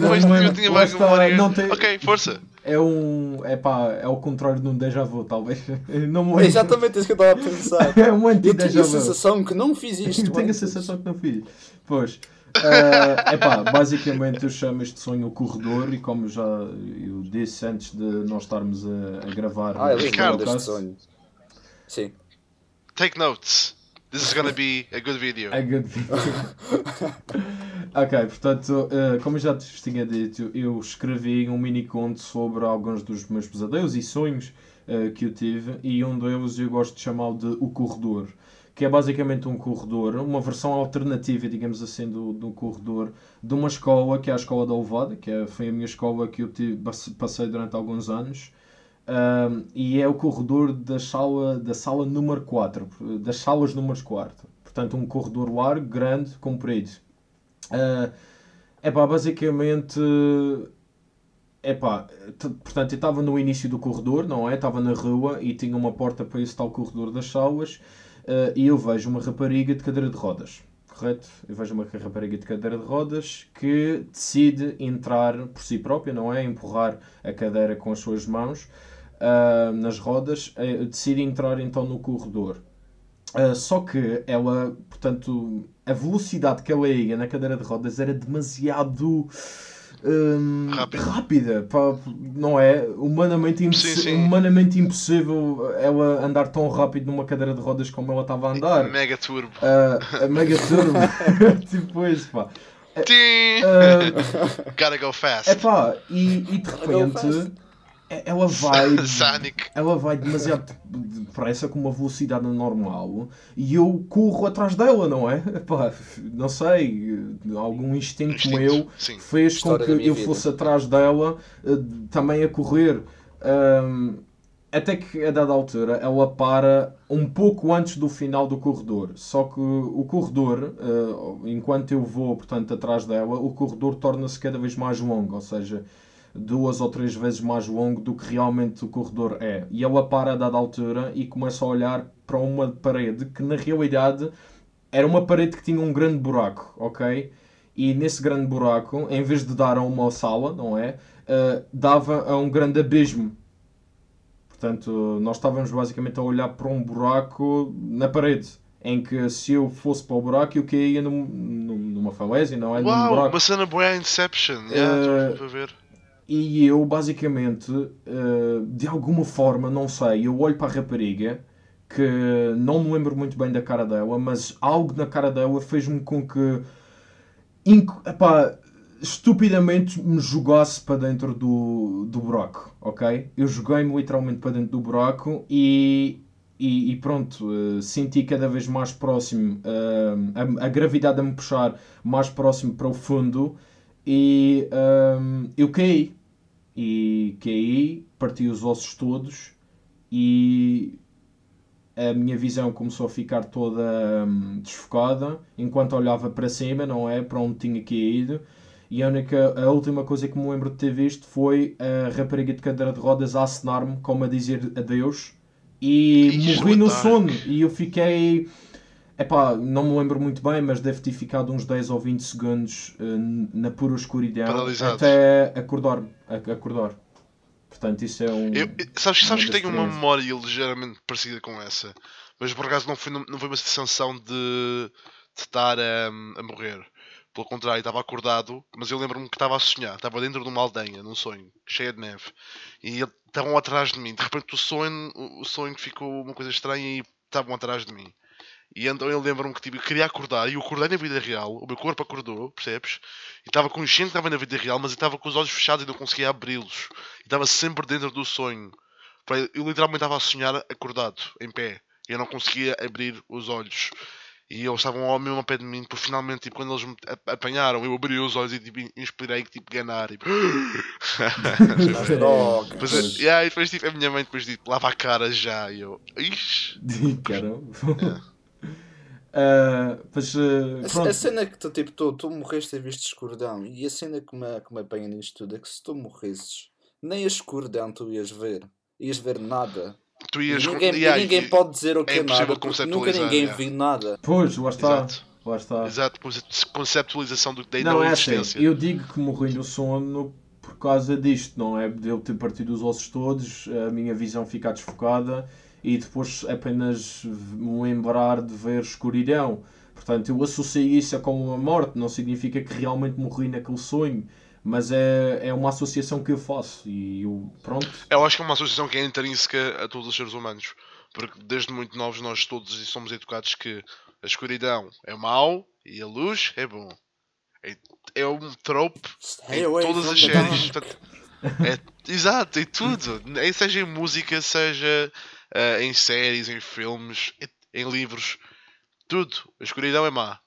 não pois lembro. eu tinha mais memória. Não tem... Ok, força. É um. É pá, é o contrário de um déjà vu, talvez. <laughs> Não me lembro. É exatamente isso que eu estava a pensar. <laughs> é um anti Eu tenho a sensação que não fiz isto. eu tenho a sensação que não fiz. Pois. Uh, epá, basicamente eu chamo este sonho o corredor e como já eu disse antes de nós estarmos a, a gravar ah, Ricardo, este sonho. Sim. Take notes. This is gonna be a good video. A good video. <laughs> ok, portanto, uh, como já te tinha dito, eu escrevi um mini conto sobre alguns dos meus pesadelos e sonhos uh, que eu tive, e um deles eu gosto de chamar de O Corredor, que é basicamente um corredor, uma versão alternativa, digamos assim, do, do corredor de uma escola, que é a Escola da Ovada, que é, foi a minha escola que eu tive, passei durante alguns anos. Um, e é o corredor da sala, da sala número 4, das salas número 4. Portanto, um corredor largo, grande, comprido. Uh, epá, basicamente. Epá, portanto, eu estava no início do corredor, não é? Estava na rua e tinha uma porta para esse tal corredor das salas uh, e eu vejo uma rapariga de cadeira de rodas, correto? Eu vejo uma rapariga de cadeira de rodas que decide entrar por si própria, não é? Empurrar a cadeira com as suas mãos uh, nas rodas, uh, decide entrar então no corredor. Uh, só que ela, portanto, a velocidade que ela ia na cadeira de rodas era demasiado um, rápida, pá, não é? Humanamente, imposs sim, sim. humanamente impossível ela andar tão rápido numa cadeira de rodas como ela estava a andar. Mega turbo. Uh, mega turbo. <laughs> <laughs> tipo isso, pá. Uh, <laughs> Gotta go fast. Epá, e, e de repente é, ela vai. ela vai demasiado depressa com uma velocidade normal e eu corro atrás dela, não é? <laughs> Epá, não sei, algum instinto, instinto meu sim. fez História com que eu vida. fosse atrás dela eh, também a correr. Um, até que a dada altura ela para um pouco antes do final do corredor. Só que o corredor, uh, enquanto eu vou portanto atrás dela, o corredor torna-se cada vez mais longo, ou seja, duas ou três vezes mais longo do que realmente o corredor é. E ela para a dada altura e começa a olhar para uma parede que na realidade era uma parede que tinha um grande buraco, ok? E nesse grande buraco, em vez de dar a uma sala, não é? Uh, dava a um grande abismo. Portanto, nós estávamos basicamente a olhar para um buraco na parede em que se eu fosse para o buraco eu caía num, numa falésia, não é? Uau, uma cena boa Inception, yeah, uh, ver. E eu, basicamente, uh, de alguma forma, não sei, eu olho para a rapariga, que não me lembro muito bem da cara dela, mas algo na cara dela fez-me com que, epá, estupidamente, me jogasse para dentro do, do buraco, ok? Eu joguei-me literalmente para dentro do buraco e, e, e pronto, uh, senti cada vez mais próximo, uh, a, a gravidade a me puxar mais próximo para o fundo e eu caí e caí, parti os ossos todos e a minha visão começou a ficar toda hum, desfocada enquanto olhava para cima, não é? Para onde tinha caído. E a, única, a última coisa que me lembro de ter visto foi a rapariga de cadeira de rodas a acenar-me, como a dizer adeus, e Ixi, morri no sono. E eu fiquei Epá, não me lembro muito bem, mas deve ter ficado uns 10 ou 20 segundos uh, na pura escuridão até acordar, acordar. Portanto, isso é um. Eu- sabes sabes que tenho uma memória ligeiramente parecida com essa, mas por acaso não foi, não foi uma sensação de, de estar a, a morrer. Pelo contrário, estava acordado, mas eu lembro-me que estava a sonhar. Estava dentro de uma aldeia, num sonho, cheia de neve. E estavam atrás de mim. De repente o sonho, o sonho ficou uma coisa estranha e estavam atrás de mim. E então eu lembro-me que tipo, eu queria acordar e eu acordei na vida real, o meu corpo acordou, percebes? E estava consciente que estava na vida real, mas eu estava com os olhos fechados e não conseguia abri-los. E estava sempre dentro do sonho. Eu literalmente estava a sonhar acordado, em pé. E eu não conseguia abrir os olhos. E eles estavam ao mesmo pé de mim, por finalmente, tipo, quando eles me apanharam, eu abri os olhos e tipo, inspirei que tipo ganar. Tipo... <laughs> Depois, é- yeah, e depois tipo, a minha mãe depois tipo, lava a cara já. E eu, ixi. <laughs> Caramba. Ah, mas, ah, A, a cena que tu, tipo, tu, tu morreste e viste escuridão. E a cena que me, que me apanha nisto tudo é que se tu morresses, nem a escuridão tu ias ver. Ias ver nada. Tu E ias. ninguém, yeah, e ninguém e- pode dizer o que é é, nada. Nunca ninguém yeah. viu nada. Pois, lá está. Exato. Lá está. Exato, conce- conceptualização do tem Não, da é assim, existência. eu digo que morri no sono por causa disto, não é? De eu ter partido os ossos todos, a minha visão ficar desfocada e depois apenas me lembrar de ver escuridão. Portanto, eu associei isso a como uma morte, não significa que realmente morri naquele sonho, mas é, é uma associação que eu faço e eu, pronto. Eu acho que é uma associação que é intrínseca a todos os seres humanos. Porque desde muito novos nós todos somos educados que a escuridão é mau e a luz é bom. É, é um trope Stay em todas as séries. Portanto, é- exato, em tudo. Seja em música, seja ah, em séries, em filmes, em livros. Tudo. A escuridão é má.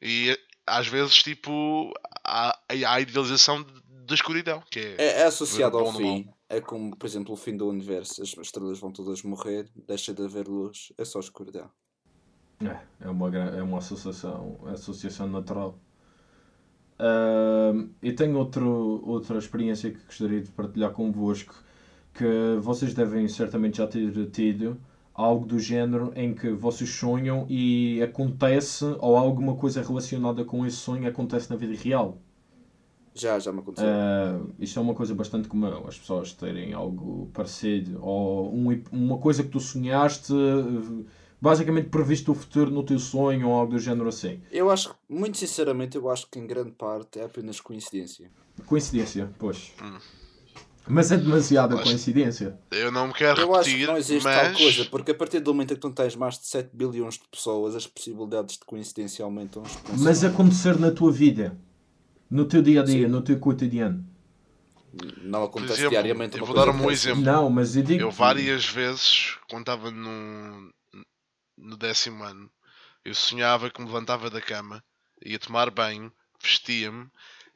E eh, às vezes, tipo, há, há a idealização da escuridão. Que é, É, é associado ao fim. É como, por exemplo, o fim do universo. As estrelas vão todas morrer, deixa de haver luz, é só escuridão. É, é uma, é uma associação, associação natural. Ahm, eu tenho outro, outra experiência que gostaria de partilhar convosco, que vocês devem certamente já ter tido, algo do género em que vocês sonham e acontece, ou alguma coisa relacionada com esse sonho acontece na vida real. Já, já me aconteceu. Ah, isto é uma coisa bastante comum, as pessoas terem algo parecido, ou um uma coisa que tu sonhaste, basicamente previste o futuro no teu sonho, ou algo do género assim. Eu acho, muito sinceramente, eu acho que em grande parte é apenas coincidência. Coincidência, pois. Hum. Mas é demasiada coincidência. Eu não me quero Eu acho que não existe mas tal coisa, porque a partir do momento em que tu tens mais de 7 bilhões de pessoas, as possibilidades de coincidência aumentam Mas acontecer na tua vida, no teu dia a dia, Sim. no teu cotidiano. Não acontece exemplo, diariamente eu vou dar um bom exemplo. Não, mas eu digo. eu várias vezes, quando estava no, no décimo ano, eu sonhava que me levantava da cama, ia tomar banho, vestia-me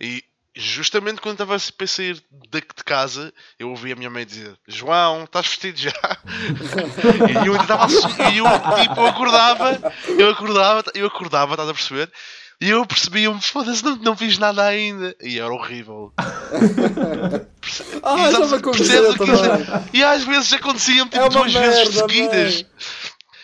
e justamente quando estava a sair de, de casa, eu ouvia a minha mãe dizer: João, estás vestido já? <laughs> e eu estava a so- e eu tipo acordava, eu acordava, eu acordava, estás a perceber? E eu percebia-me, foda-se, não, não fiz nada ainda. E era horrível. Perce- Ah, me aconteceu percebes também. E às vezes acontecia-me tipo É duas vezes merda, seguidas. mãe.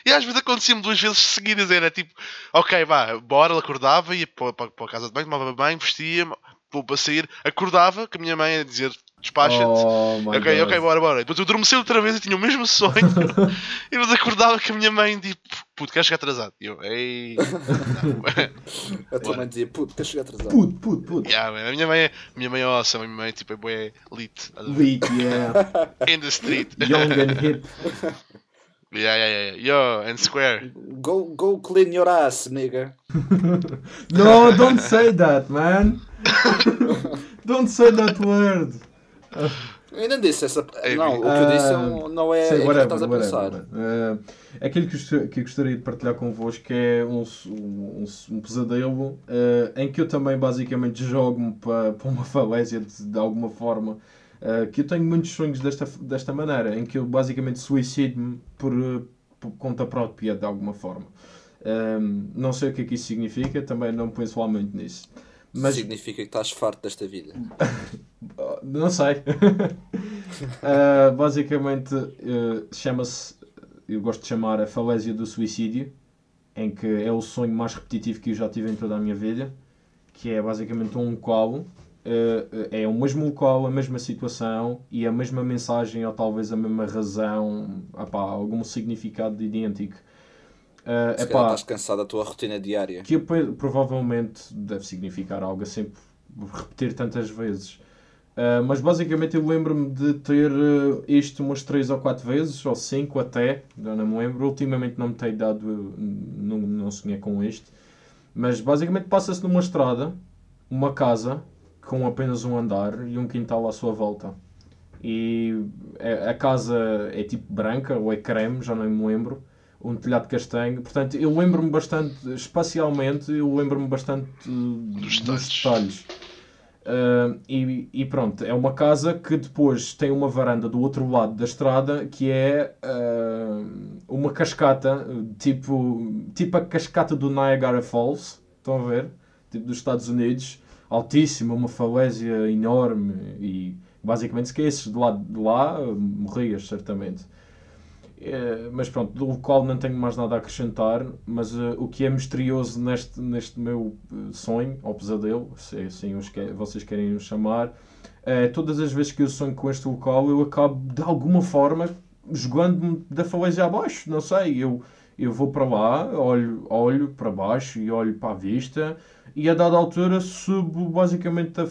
E às vezes acontecia-me duas vezes seguidas. Era tipo, ok, vá, bora, acordava, ia para, para, para a casa de banho, tomava banho, vestia-me, vou para sair, acordava, com a minha mãe a dizer despacha-te. Oh, Ok, God. ok, bora, bora. Depois eu adormeci outra vez e tinha o mesmo sonho. <laughs> e depois acordava com a minha mãe tipo, puto, queres chegar atrasado? E eu, ei. Não. <laughs> A tua mãe dizia, puto, queres chegar atrasado? Puto, puto, puto. Yeah, man, a minha mãe, é- a minha mãe é awesome, a minha mãe tipo, é bué lit. Lit, yeah. <laughs> In the street. Young and hip. Yeah, yeah, yeah. Yo, and square. Go, go clean your ass, nigga. <laughs> No, don't say that, man. <laughs> don't say that word. Eu ainda disse essa. Não, o que eu disse um- não é, que whatever, estás a pensar. whatever. Eh, aquilo que, eu gostaria de partilhar convosco é um, um, um pesadelo eh, em que eu também basicamente jogo-me para, <laughs> para uma falésia de, de alguma forma. Eh, que eu tenho muitos sonhos desta, desta maneira, em que eu basicamente suicido-me por, eh, por conta própria de alguma forma. Ehm, não sei o que é que isso significa, também não penso atualmente nisso. Mas Significa que estás farto desta vida. Uh, <laughs> Não sei. Uh, <laughs> basicamente, uh, chama-se, eu gosto de chamar a falésia do suicídio, em que é o sonho mais repetitivo que eu já tive em toda a minha vida, que é basicamente um local, uh, é o mesmo local, a mesma situação e a mesma mensagem ou talvez a mesma razão, epá, algum significado idêntico. Uh, Se epá, estás cansado da tua rotina diária. Que provavelmente deve significar algo assim, repetir tantas vezes. Uh, mas basicamente eu lembro-me de ter uh, isto umas 3 ou 4 vezes, ou 5 até, não me lembro. Ultimamente não me tenho dado, não, não sonhei com isto. Mas basicamente passa-se numa estrada, uma casa com apenas um andar e um quintal à sua volta. E a, a casa é tipo branca ou é creme, já não me lembro. Um telhado castanho. Portanto, eu lembro-me bastante, espacialmente, eu lembro-me bastante uh, dos, dos detalhes. Uh, e, e, pronto, é uma casa que depois tem uma varanda do outro lado da estrada que é uh, uma cascata, tipo, tipo a cascata do Niagara Falls, estão a ver? Tipo dos Estados Unidos, altíssima, uma falésia enorme e basicamente se caísses de lado de lá, morrias certamente. É, mas pronto, do qual não tenho mais nada a acrescentar, mas uh, o que é misterioso neste, neste meu eh, sonho, ou pesadelo, se assim os que, vocês querem o chamar, é todas as vezes que eu sonho com este local, eu acabo de alguma forma jogando-me da falésia abaixo, não sei, eu, eu vou para lá, olho, olho para baixo e olho para a vista, e a dada altura subo basicamente a,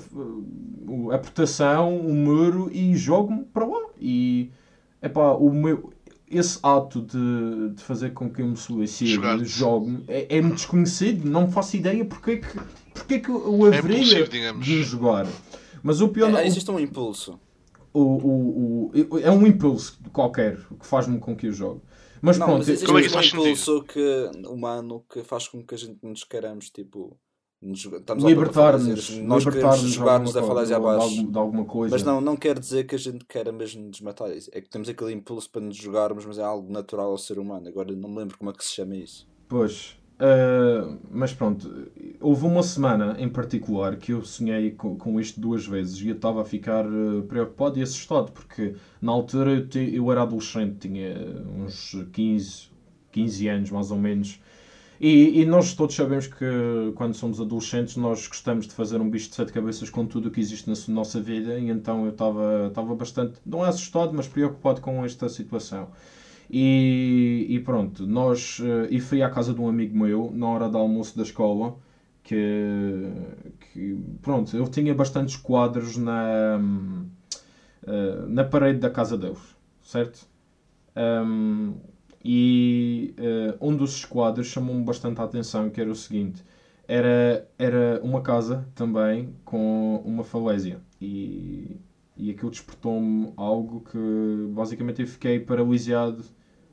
a proteção, o muro e jogo-me para lá. E epá, o meu, esse ato de, de fazer com que eu me suicide, jogo, é, é desconhecido, não faço ideia porque é que, porque é que eu é haveria é de jogar. Mas o pior. É, existe um impulso. O, o, o, é um impulso qualquer que faz-me com que eu jogue. Mas não, pronto, mas existe como é que um impulso que, humano que faz com que a gente nos queremos, tipo libertar-nos, nós libertar jogar-nos da falésia abaixo de alguma coisa. Mas não, não quer dizer que a gente queira mesmo desmatar isso. É que temos aquele impulso para nos jogarmos, mas é algo natural ao ser humano. Agora não me lembro como é que se chama isso. Pois, uh, mas pronto, houve uma semana em particular que eu sonhei com, com isto duas vezes e eu estava a ficar uh, preocupado e assustado porque na altura eu, te, eu era adolescente, tinha uns 15, 15 anos mais ou menos e, e, nós todos sabemos que quando somos adolescentes nós gostamos de fazer um bicho de sete cabeças com tudo o que existe na nossa vida e então eu estava bastante, não assustado, mas preocupado com esta situação. E, e pronto, nós, eh, e fui à casa de um amigo meu na hora do almoço da escola que, que pronto, eu tinha bastantes quadros na, eh, na parede da casa deles, certo? Um, e um dos quadros chamou-me bastante a atenção, que era o seguinte. Era, era uma casa também com uma falésia. E, e aquilo despertou-me algo que basicamente eu fiquei paralisado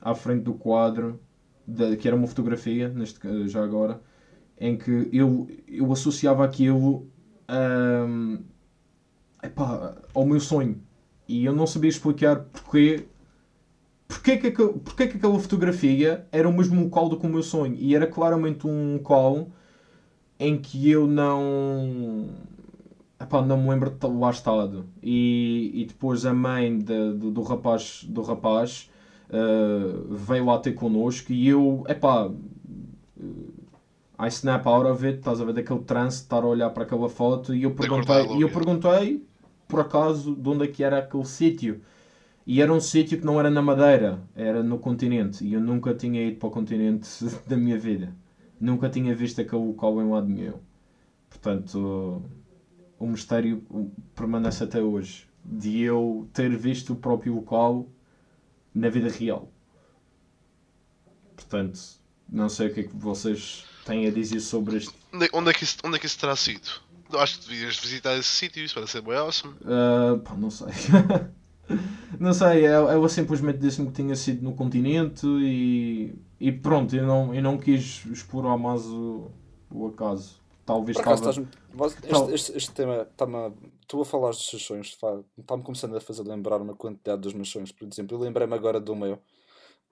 à frente do quadro, de, que era uma fotografia, neste, já agora, em que eu, eu associava aquilo um, epá, ao meu sonho. E eu não sabia explicar porque Porquê que, porquê que aquela fotografia era o mesmo local do que o meu sonho? E era claramente um local em que eu não. Epá, não me lembro de lá estado. E, e depois a mãe de, de, do rapaz, do rapaz uh, veio lá ter connosco e eu. Epá, uh, I snap out of it, estás a ver daquele trance, estar a olhar para aquela foto e eu perguntei, e eu perguntei por acaso de onde é que era aquele sítio. E era um sítio que não era na Madeira, era no continente. E eu nunca tinha ido para o continente <laughs> da minha vida. Nunca tinha visto aquele local em lado nenhum. Portanto, o mistério permanece até hoje. De eu ter visto o próprio local na vida real. Portanto, não sei o que é que vocês têm a dizer sobre este. Onde, é, onde, é, que isso, onde é que isso terá sido? Acho que devias visitar esse sítio, isso parece ser bem awesome. Uh, pá, não sei. <laughs> Não sei, ela simplesmente disse-me que tinha sido no continente e, e pronto, eu não, eu não quis explorar mais o, o acaso. Talvez estava... este, este, este, tema está-me. Tu a falar dos seus sonhos, está-me começando a fazer lembrar uma quantidade dos meus sonhos. Por exemplo, eu lembrei-me agora do meu,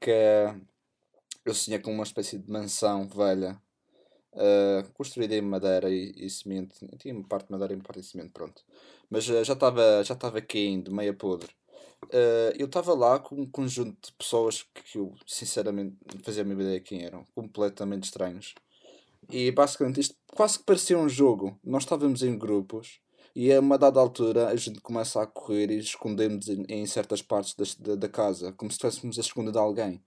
que é. Eu sonhei com uma espécie de mansão velha, uh, construída em madeira e, e cimento. Tinha uma parte de madeira e uma parte de cimento, pronto. Mas uh, já estava já caindo, meia podre. Uh, eu estava lá com um conjunto de pessoas que eu, sinceramente, não fazia a minha ideia quem eram, completamente estranhos. E basicamente isto quase que parecia um jogo. Nós estávamos em grupos e a uma dada altura a gente começa a correr e escondemos em, em certas partes da, da, casa, como se estivéssemos a esconder de alguém.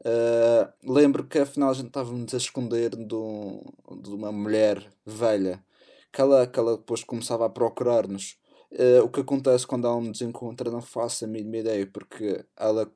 Uh, lembro que afinal a gente estávamos a esconder do, de uma mulher velha que ela, que ela depois começava a procurar-nos. Uh, o que acontece quando ela me desencontra não faço a mínima ideia, porque ela.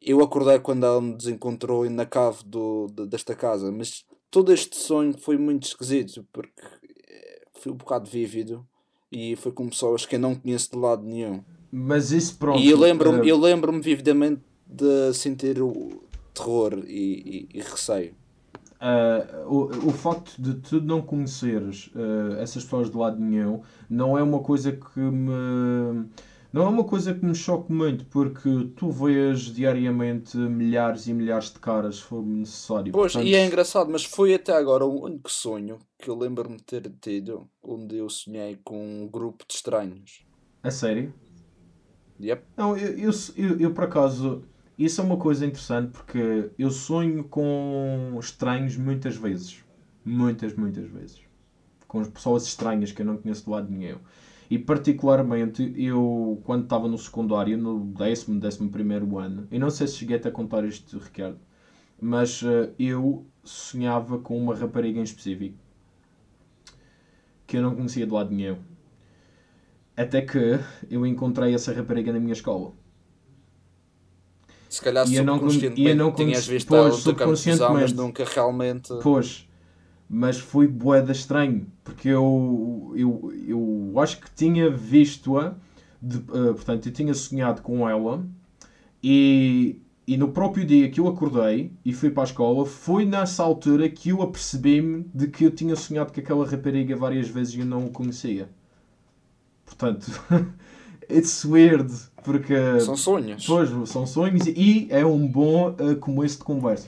Eu acordei quando ela me desencontrou na cave do, de, desta casa, mas todo este sonho foi muito esquisito, porque eh, foi um bocado vívido e foi com pessoas que eu não conheço de lado nenhum. Mas isso pronto. E eu lembro-me uh... eu lembro vividamente de sentir o terror e, e, e receio. Uh, o, o facto de tu não conheceres uh, essas pessoas de lado nenhum não é uma coisa que me não é uma coisa que me choque muito porque tu vês diariamente milhares e milhares de caras se for necessário pois, Portanto... e é engraçado, mas foi até agora o único sonho que eu lembro-me de ter tido onde eu sonhei com um grupo de estranhos a sério? Yep. Não, eu, eu, eu, eu por acaso isso é uma coisa interessante porque eu sonho com estranhos muitas vezes. Muitas, muitas vezes. Com pessoas estranhas que eu não conheço de lado nenhum. E particularmente eu, quando estava no secundário, no décimo, décimo primeiro ano, eu não sei se cheguei a contar isto, Ricardo, mas uh, eu sonhava com uma rapariga em específico que eu não conhecia de lado nenhum. Até que eu encontrei essa rapariga na minha escola. Se calhar e subconscientemente eu não tinhas visto pois, subconscientemente, mas nunca realmente... Pois, mas foi boeda estranho, porque eu, eu, eu acho que tinha visto-a, uh, portanto, eu tinha sonhado com ela, e, e no próprio dia que eu acordei e fui para a escola, foi nessa altura que eu apercebi-me de que eu tinha sonhado com aquela rapariga várias vezes e eu não o conhecia. Portanto, <laughs> it's weird. Porque, são sonhos. Pois, são sonhos e é um bom uh, começo de conversa.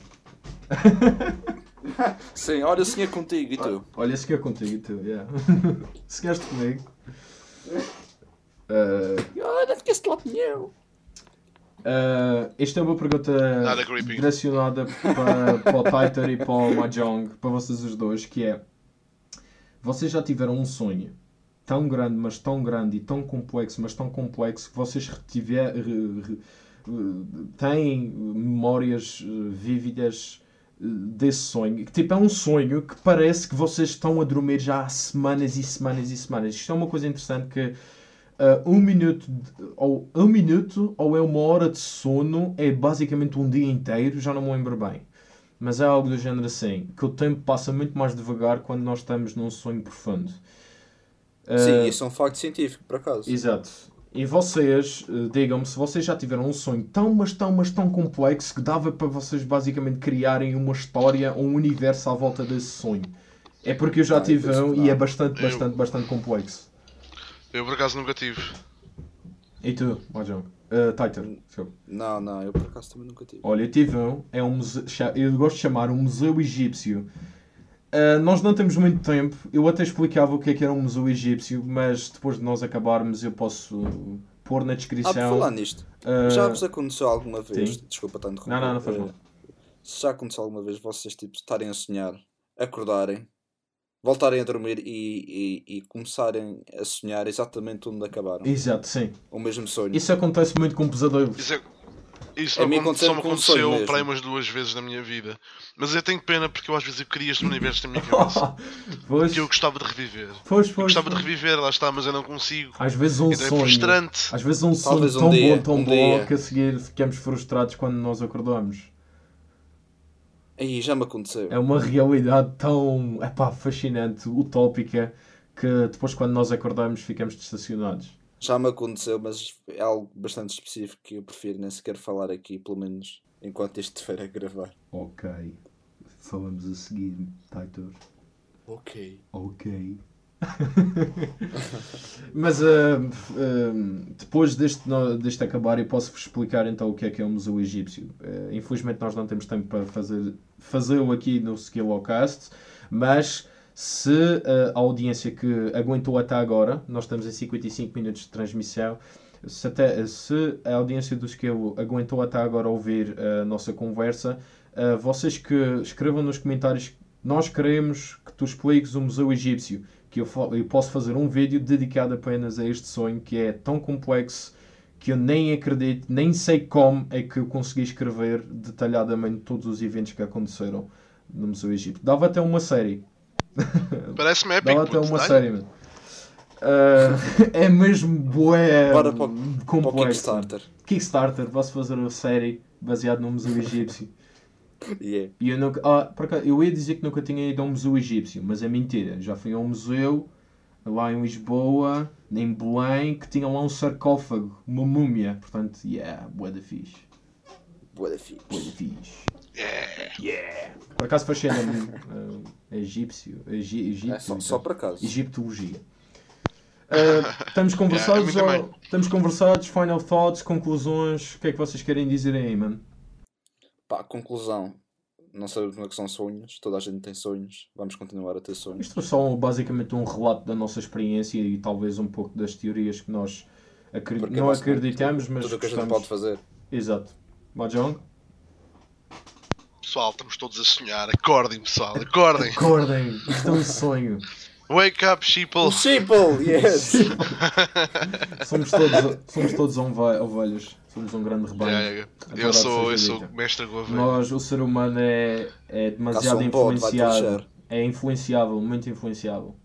<laughs> Sim, olha, eu sonhei contigo e tu? Olha, eu sonhei contigo e tu, yeah. <laughs> Sonhaste comigo. Uh, olha, ficaste lá comigo. Uh, esta é uma pergunta direcionada para, para o Titor e para o Mahjong, para vocês os dois, que é vocês já tiveram um sonho tão grande, mas tão grande e tão complexo, mas tão complexo que vocês retiver, têm memórias eh, vívidas eh, desse sonho. Que tipo é um sonho que parece que vocês estão a dormir já há semanas e semanas e semanas. Isto é uma coisa interessante que uh, um minuto ou um minuto ou é uma hora de sono é basicamente um dia inteiro, já não me lembro bem. Mas é algo do género assim, que o tempo passa muito mais devagar quando nós estamos num sonho profundo. Sim, uh, isso é um facto científico, por acaso. Exato. E vocês, uh, digam-me, se vocês já tiveram um sonho tão, mas tão, mas tão complexo que dava para vocês basicamente criarem uma história, um universo à volta desse sonho. É porque eu já ah, tive um e é bastante, bastante, eu... bastante complexo. Eu por acaso nunca tive. E tu, Mahjong? Uh, Titan, Não, não, eu por acaso também nunca tive. Olha, eu tive um, é um museu, eu gosto de chamar um museu egípcio Uh, nós não temos muito tempo. Eu até explicava o que é que era um museu egípcio, mas depois de nós acabarmos eu posso pôr na descrição. Ah, falar nisto, uh... já vos aconteceu alguma vez? Sim. Desculpa, tanto Não, não, não faz mal. Se já aconteceu alguma vez vocês tipo, estarem a sonhar, acordarem, voltarem a dormir e, e, e, começarem a sonhar exatamente onde acabaram. Exato, sim. O mesmo sonho. Isso acontece muito com pesadelos. Isso é isso só, me aconteceu um para aí umas duas vezes na minha vida. Mas eu tenho pena porque eu às vezes eu queria este universo na minha <laughs> cabeça. pois. Que eu gostava de reviver. Pois, pois, eu gostava pois. de reviver, lá está, mas eu não consigo. Às vezes um então é sonho. É frustrante. Às vezes um sonho tão um dia, bom, tão um bom dia. que a seguir ficamos frustrados quando nós acordamos. Aí já me aconteceu. É uma realidade tão epá, fascinante, utópica, que depois quando nós acordamos ficamos estacionados. Já me aconteceu, mas é algo bastante específico que eu prefiro nem sequer falar aqui, pelo menos enquanto este estiver a gravar. Ok. Falamos a seguir, Titor. Ok. Ok. <laughs> Mas uh, uh, depois deste, deste acabar, eu posso-vos explicar então o que é que é o Museu Egípcio. Uh, infelizmente, nós não temos tempo para fazer, fazê-lo aqui no Skillocast, mas se a audiência que aguentou até agora, nós estamos em 55 minutos de transmissão, Se, até, se a audiência do Skill aguentou até agora ouvir a nossa conversa, uh, vocês que escrevam nos comentários, nós queremos que tu expliques o Museu Egípcio, que eu, eu posso fazer um vídeo dedicado apenas a este sonho que é tão complexo que eu nem acredito, nem sei como é que eu consegui escrever detalhadamente todos os eventos que aconteceram no Museu Egípcio. Dava até uma série. <laughs> Parece-me épico. Dava até uma série, mano. Uh, <laughs> é mesmo bué Bora para, complexo. Para o Kickstarter. Kickstarter, posso fazer uma série baseada no Museu Egípcio. <laughs> yeah. E eu, nunca, ah, cá, eu ia dizer que nunca tinha ido a um museu egípcio, mas é mentira. Já fui a um museu lá em Lisboa, em Belém, que tinha lá um sarcófago, uma múmia. Portanto, yeah, bué da fixe. Bué da fixe. Bué da fixe. Yeah. Yeah. Por acaso foi cena uh, egípcio, egi, egípcio É só, só por acaso. Egiptologia. Uh, estamos <laughs> conversados, Yeah, ou, estamos conversados, final thoughts, conclusões, o que é que vocês querem dizer aí, mano? Pá, conclusão. Não sabemos como é que são sonhos, toda a gente tem sonhos, vamos continuar a ter sonhos. Isto é só um- basicamente um relato da nossa experiência e talvez um pouco das teorias que nós não acreditamos, mas Tudo o que a gente pode fazer. Exato. Mahjong? Pessoal, estamos todos a sonhar. Acordem, pessoal, acordem. Acordem, isto é um sonho. Wake up, sheeple. O Sheeple, yes! <laughs> Somos todos, somos todos ove- ovelhas, somos um grande rebanho. Yeah, Eu sou, eu sou mestre Gouveia. Nós, o ser humano é, é demasiado um influenciado. É influenciável, muito influenciável.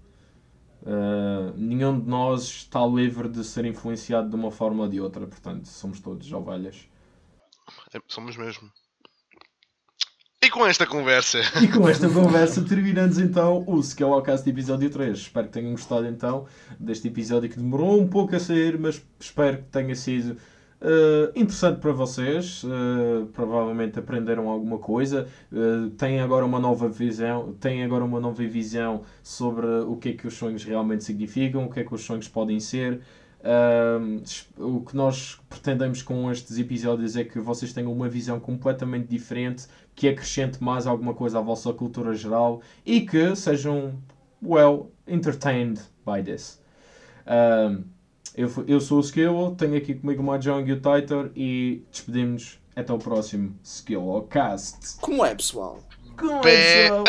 Uh, nenhum de nós está livre de ser influenciado de uma forma ou de outra, portanto, somos todos ovelhas. É, Somos mesmo. E com esta conversa, E com esta conversa terminamos então o Skellcast episódio 3. Espero que tenham gostado então deste episódio que demorou um pouco a sair, mas espero que tenha sido eh, interessante para vocês. Eh, provavelmente aprenderam alguma coisa. Eh, têm agora uma nova visão, têm agora uma nova visão sobre o que é que os sonhos realmente significam, o que é que os sonhos podem ser. O que nós pretendemos com estes episódios é que vocês tenham uma visão completamente diferente, que acrescente mais alguma coisa à vossa cultura geral e que sejam, well, entertained by this. Eu, eu sou o Skill, tenho aqui comigo o Mahjong e o Titor e despedimos. Até o próximo Skillcast. Como é, pessoal? Com Pé. essa-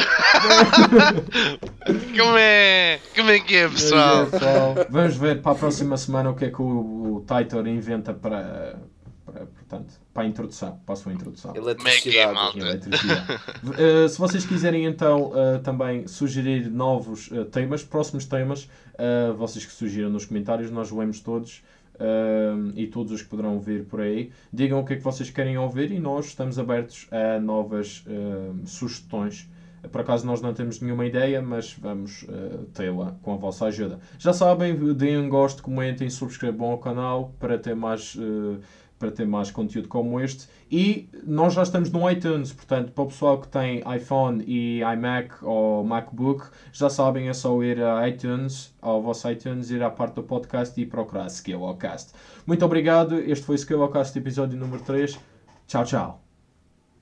como é? Como é que é, pessoal? É, pessoal. Vamos ver para a próxima semana o que é que o, o Titor inventa para, para, portanto, para a introdução, para a sua introdução. Eletricidade. malta? Eletricidade. Uh, <laughs> se vocês quiserem então uh, também sugerir novos uh, temas, próximos temas, uh, vocês que sugiram nos comentários, nós lemos todos uh, e todos os que poderão vir por aí. Digam o que é que vocês querem ouvir e nós estamos abertos a novas uh, sugestões. Por acaso nós não temos nenhuma ideia, mas vamos uh, tê-la com a vossa ajuda. Já sabem, deem um gosto, comentem, subscrevam ao canal para ter mais uh, para ter mais conteúdo como este. E nós já estamos no iTunes, portanto, para o pessoal que tem iPhone e iMac ou MacBook, já sabem, é só ir a iTunes, ao vosso iTunes, ir à parte do podcast e procurar Skillcast. Muito obrigado, este foi o Skillcast episódio número 3. Tchau, tchau.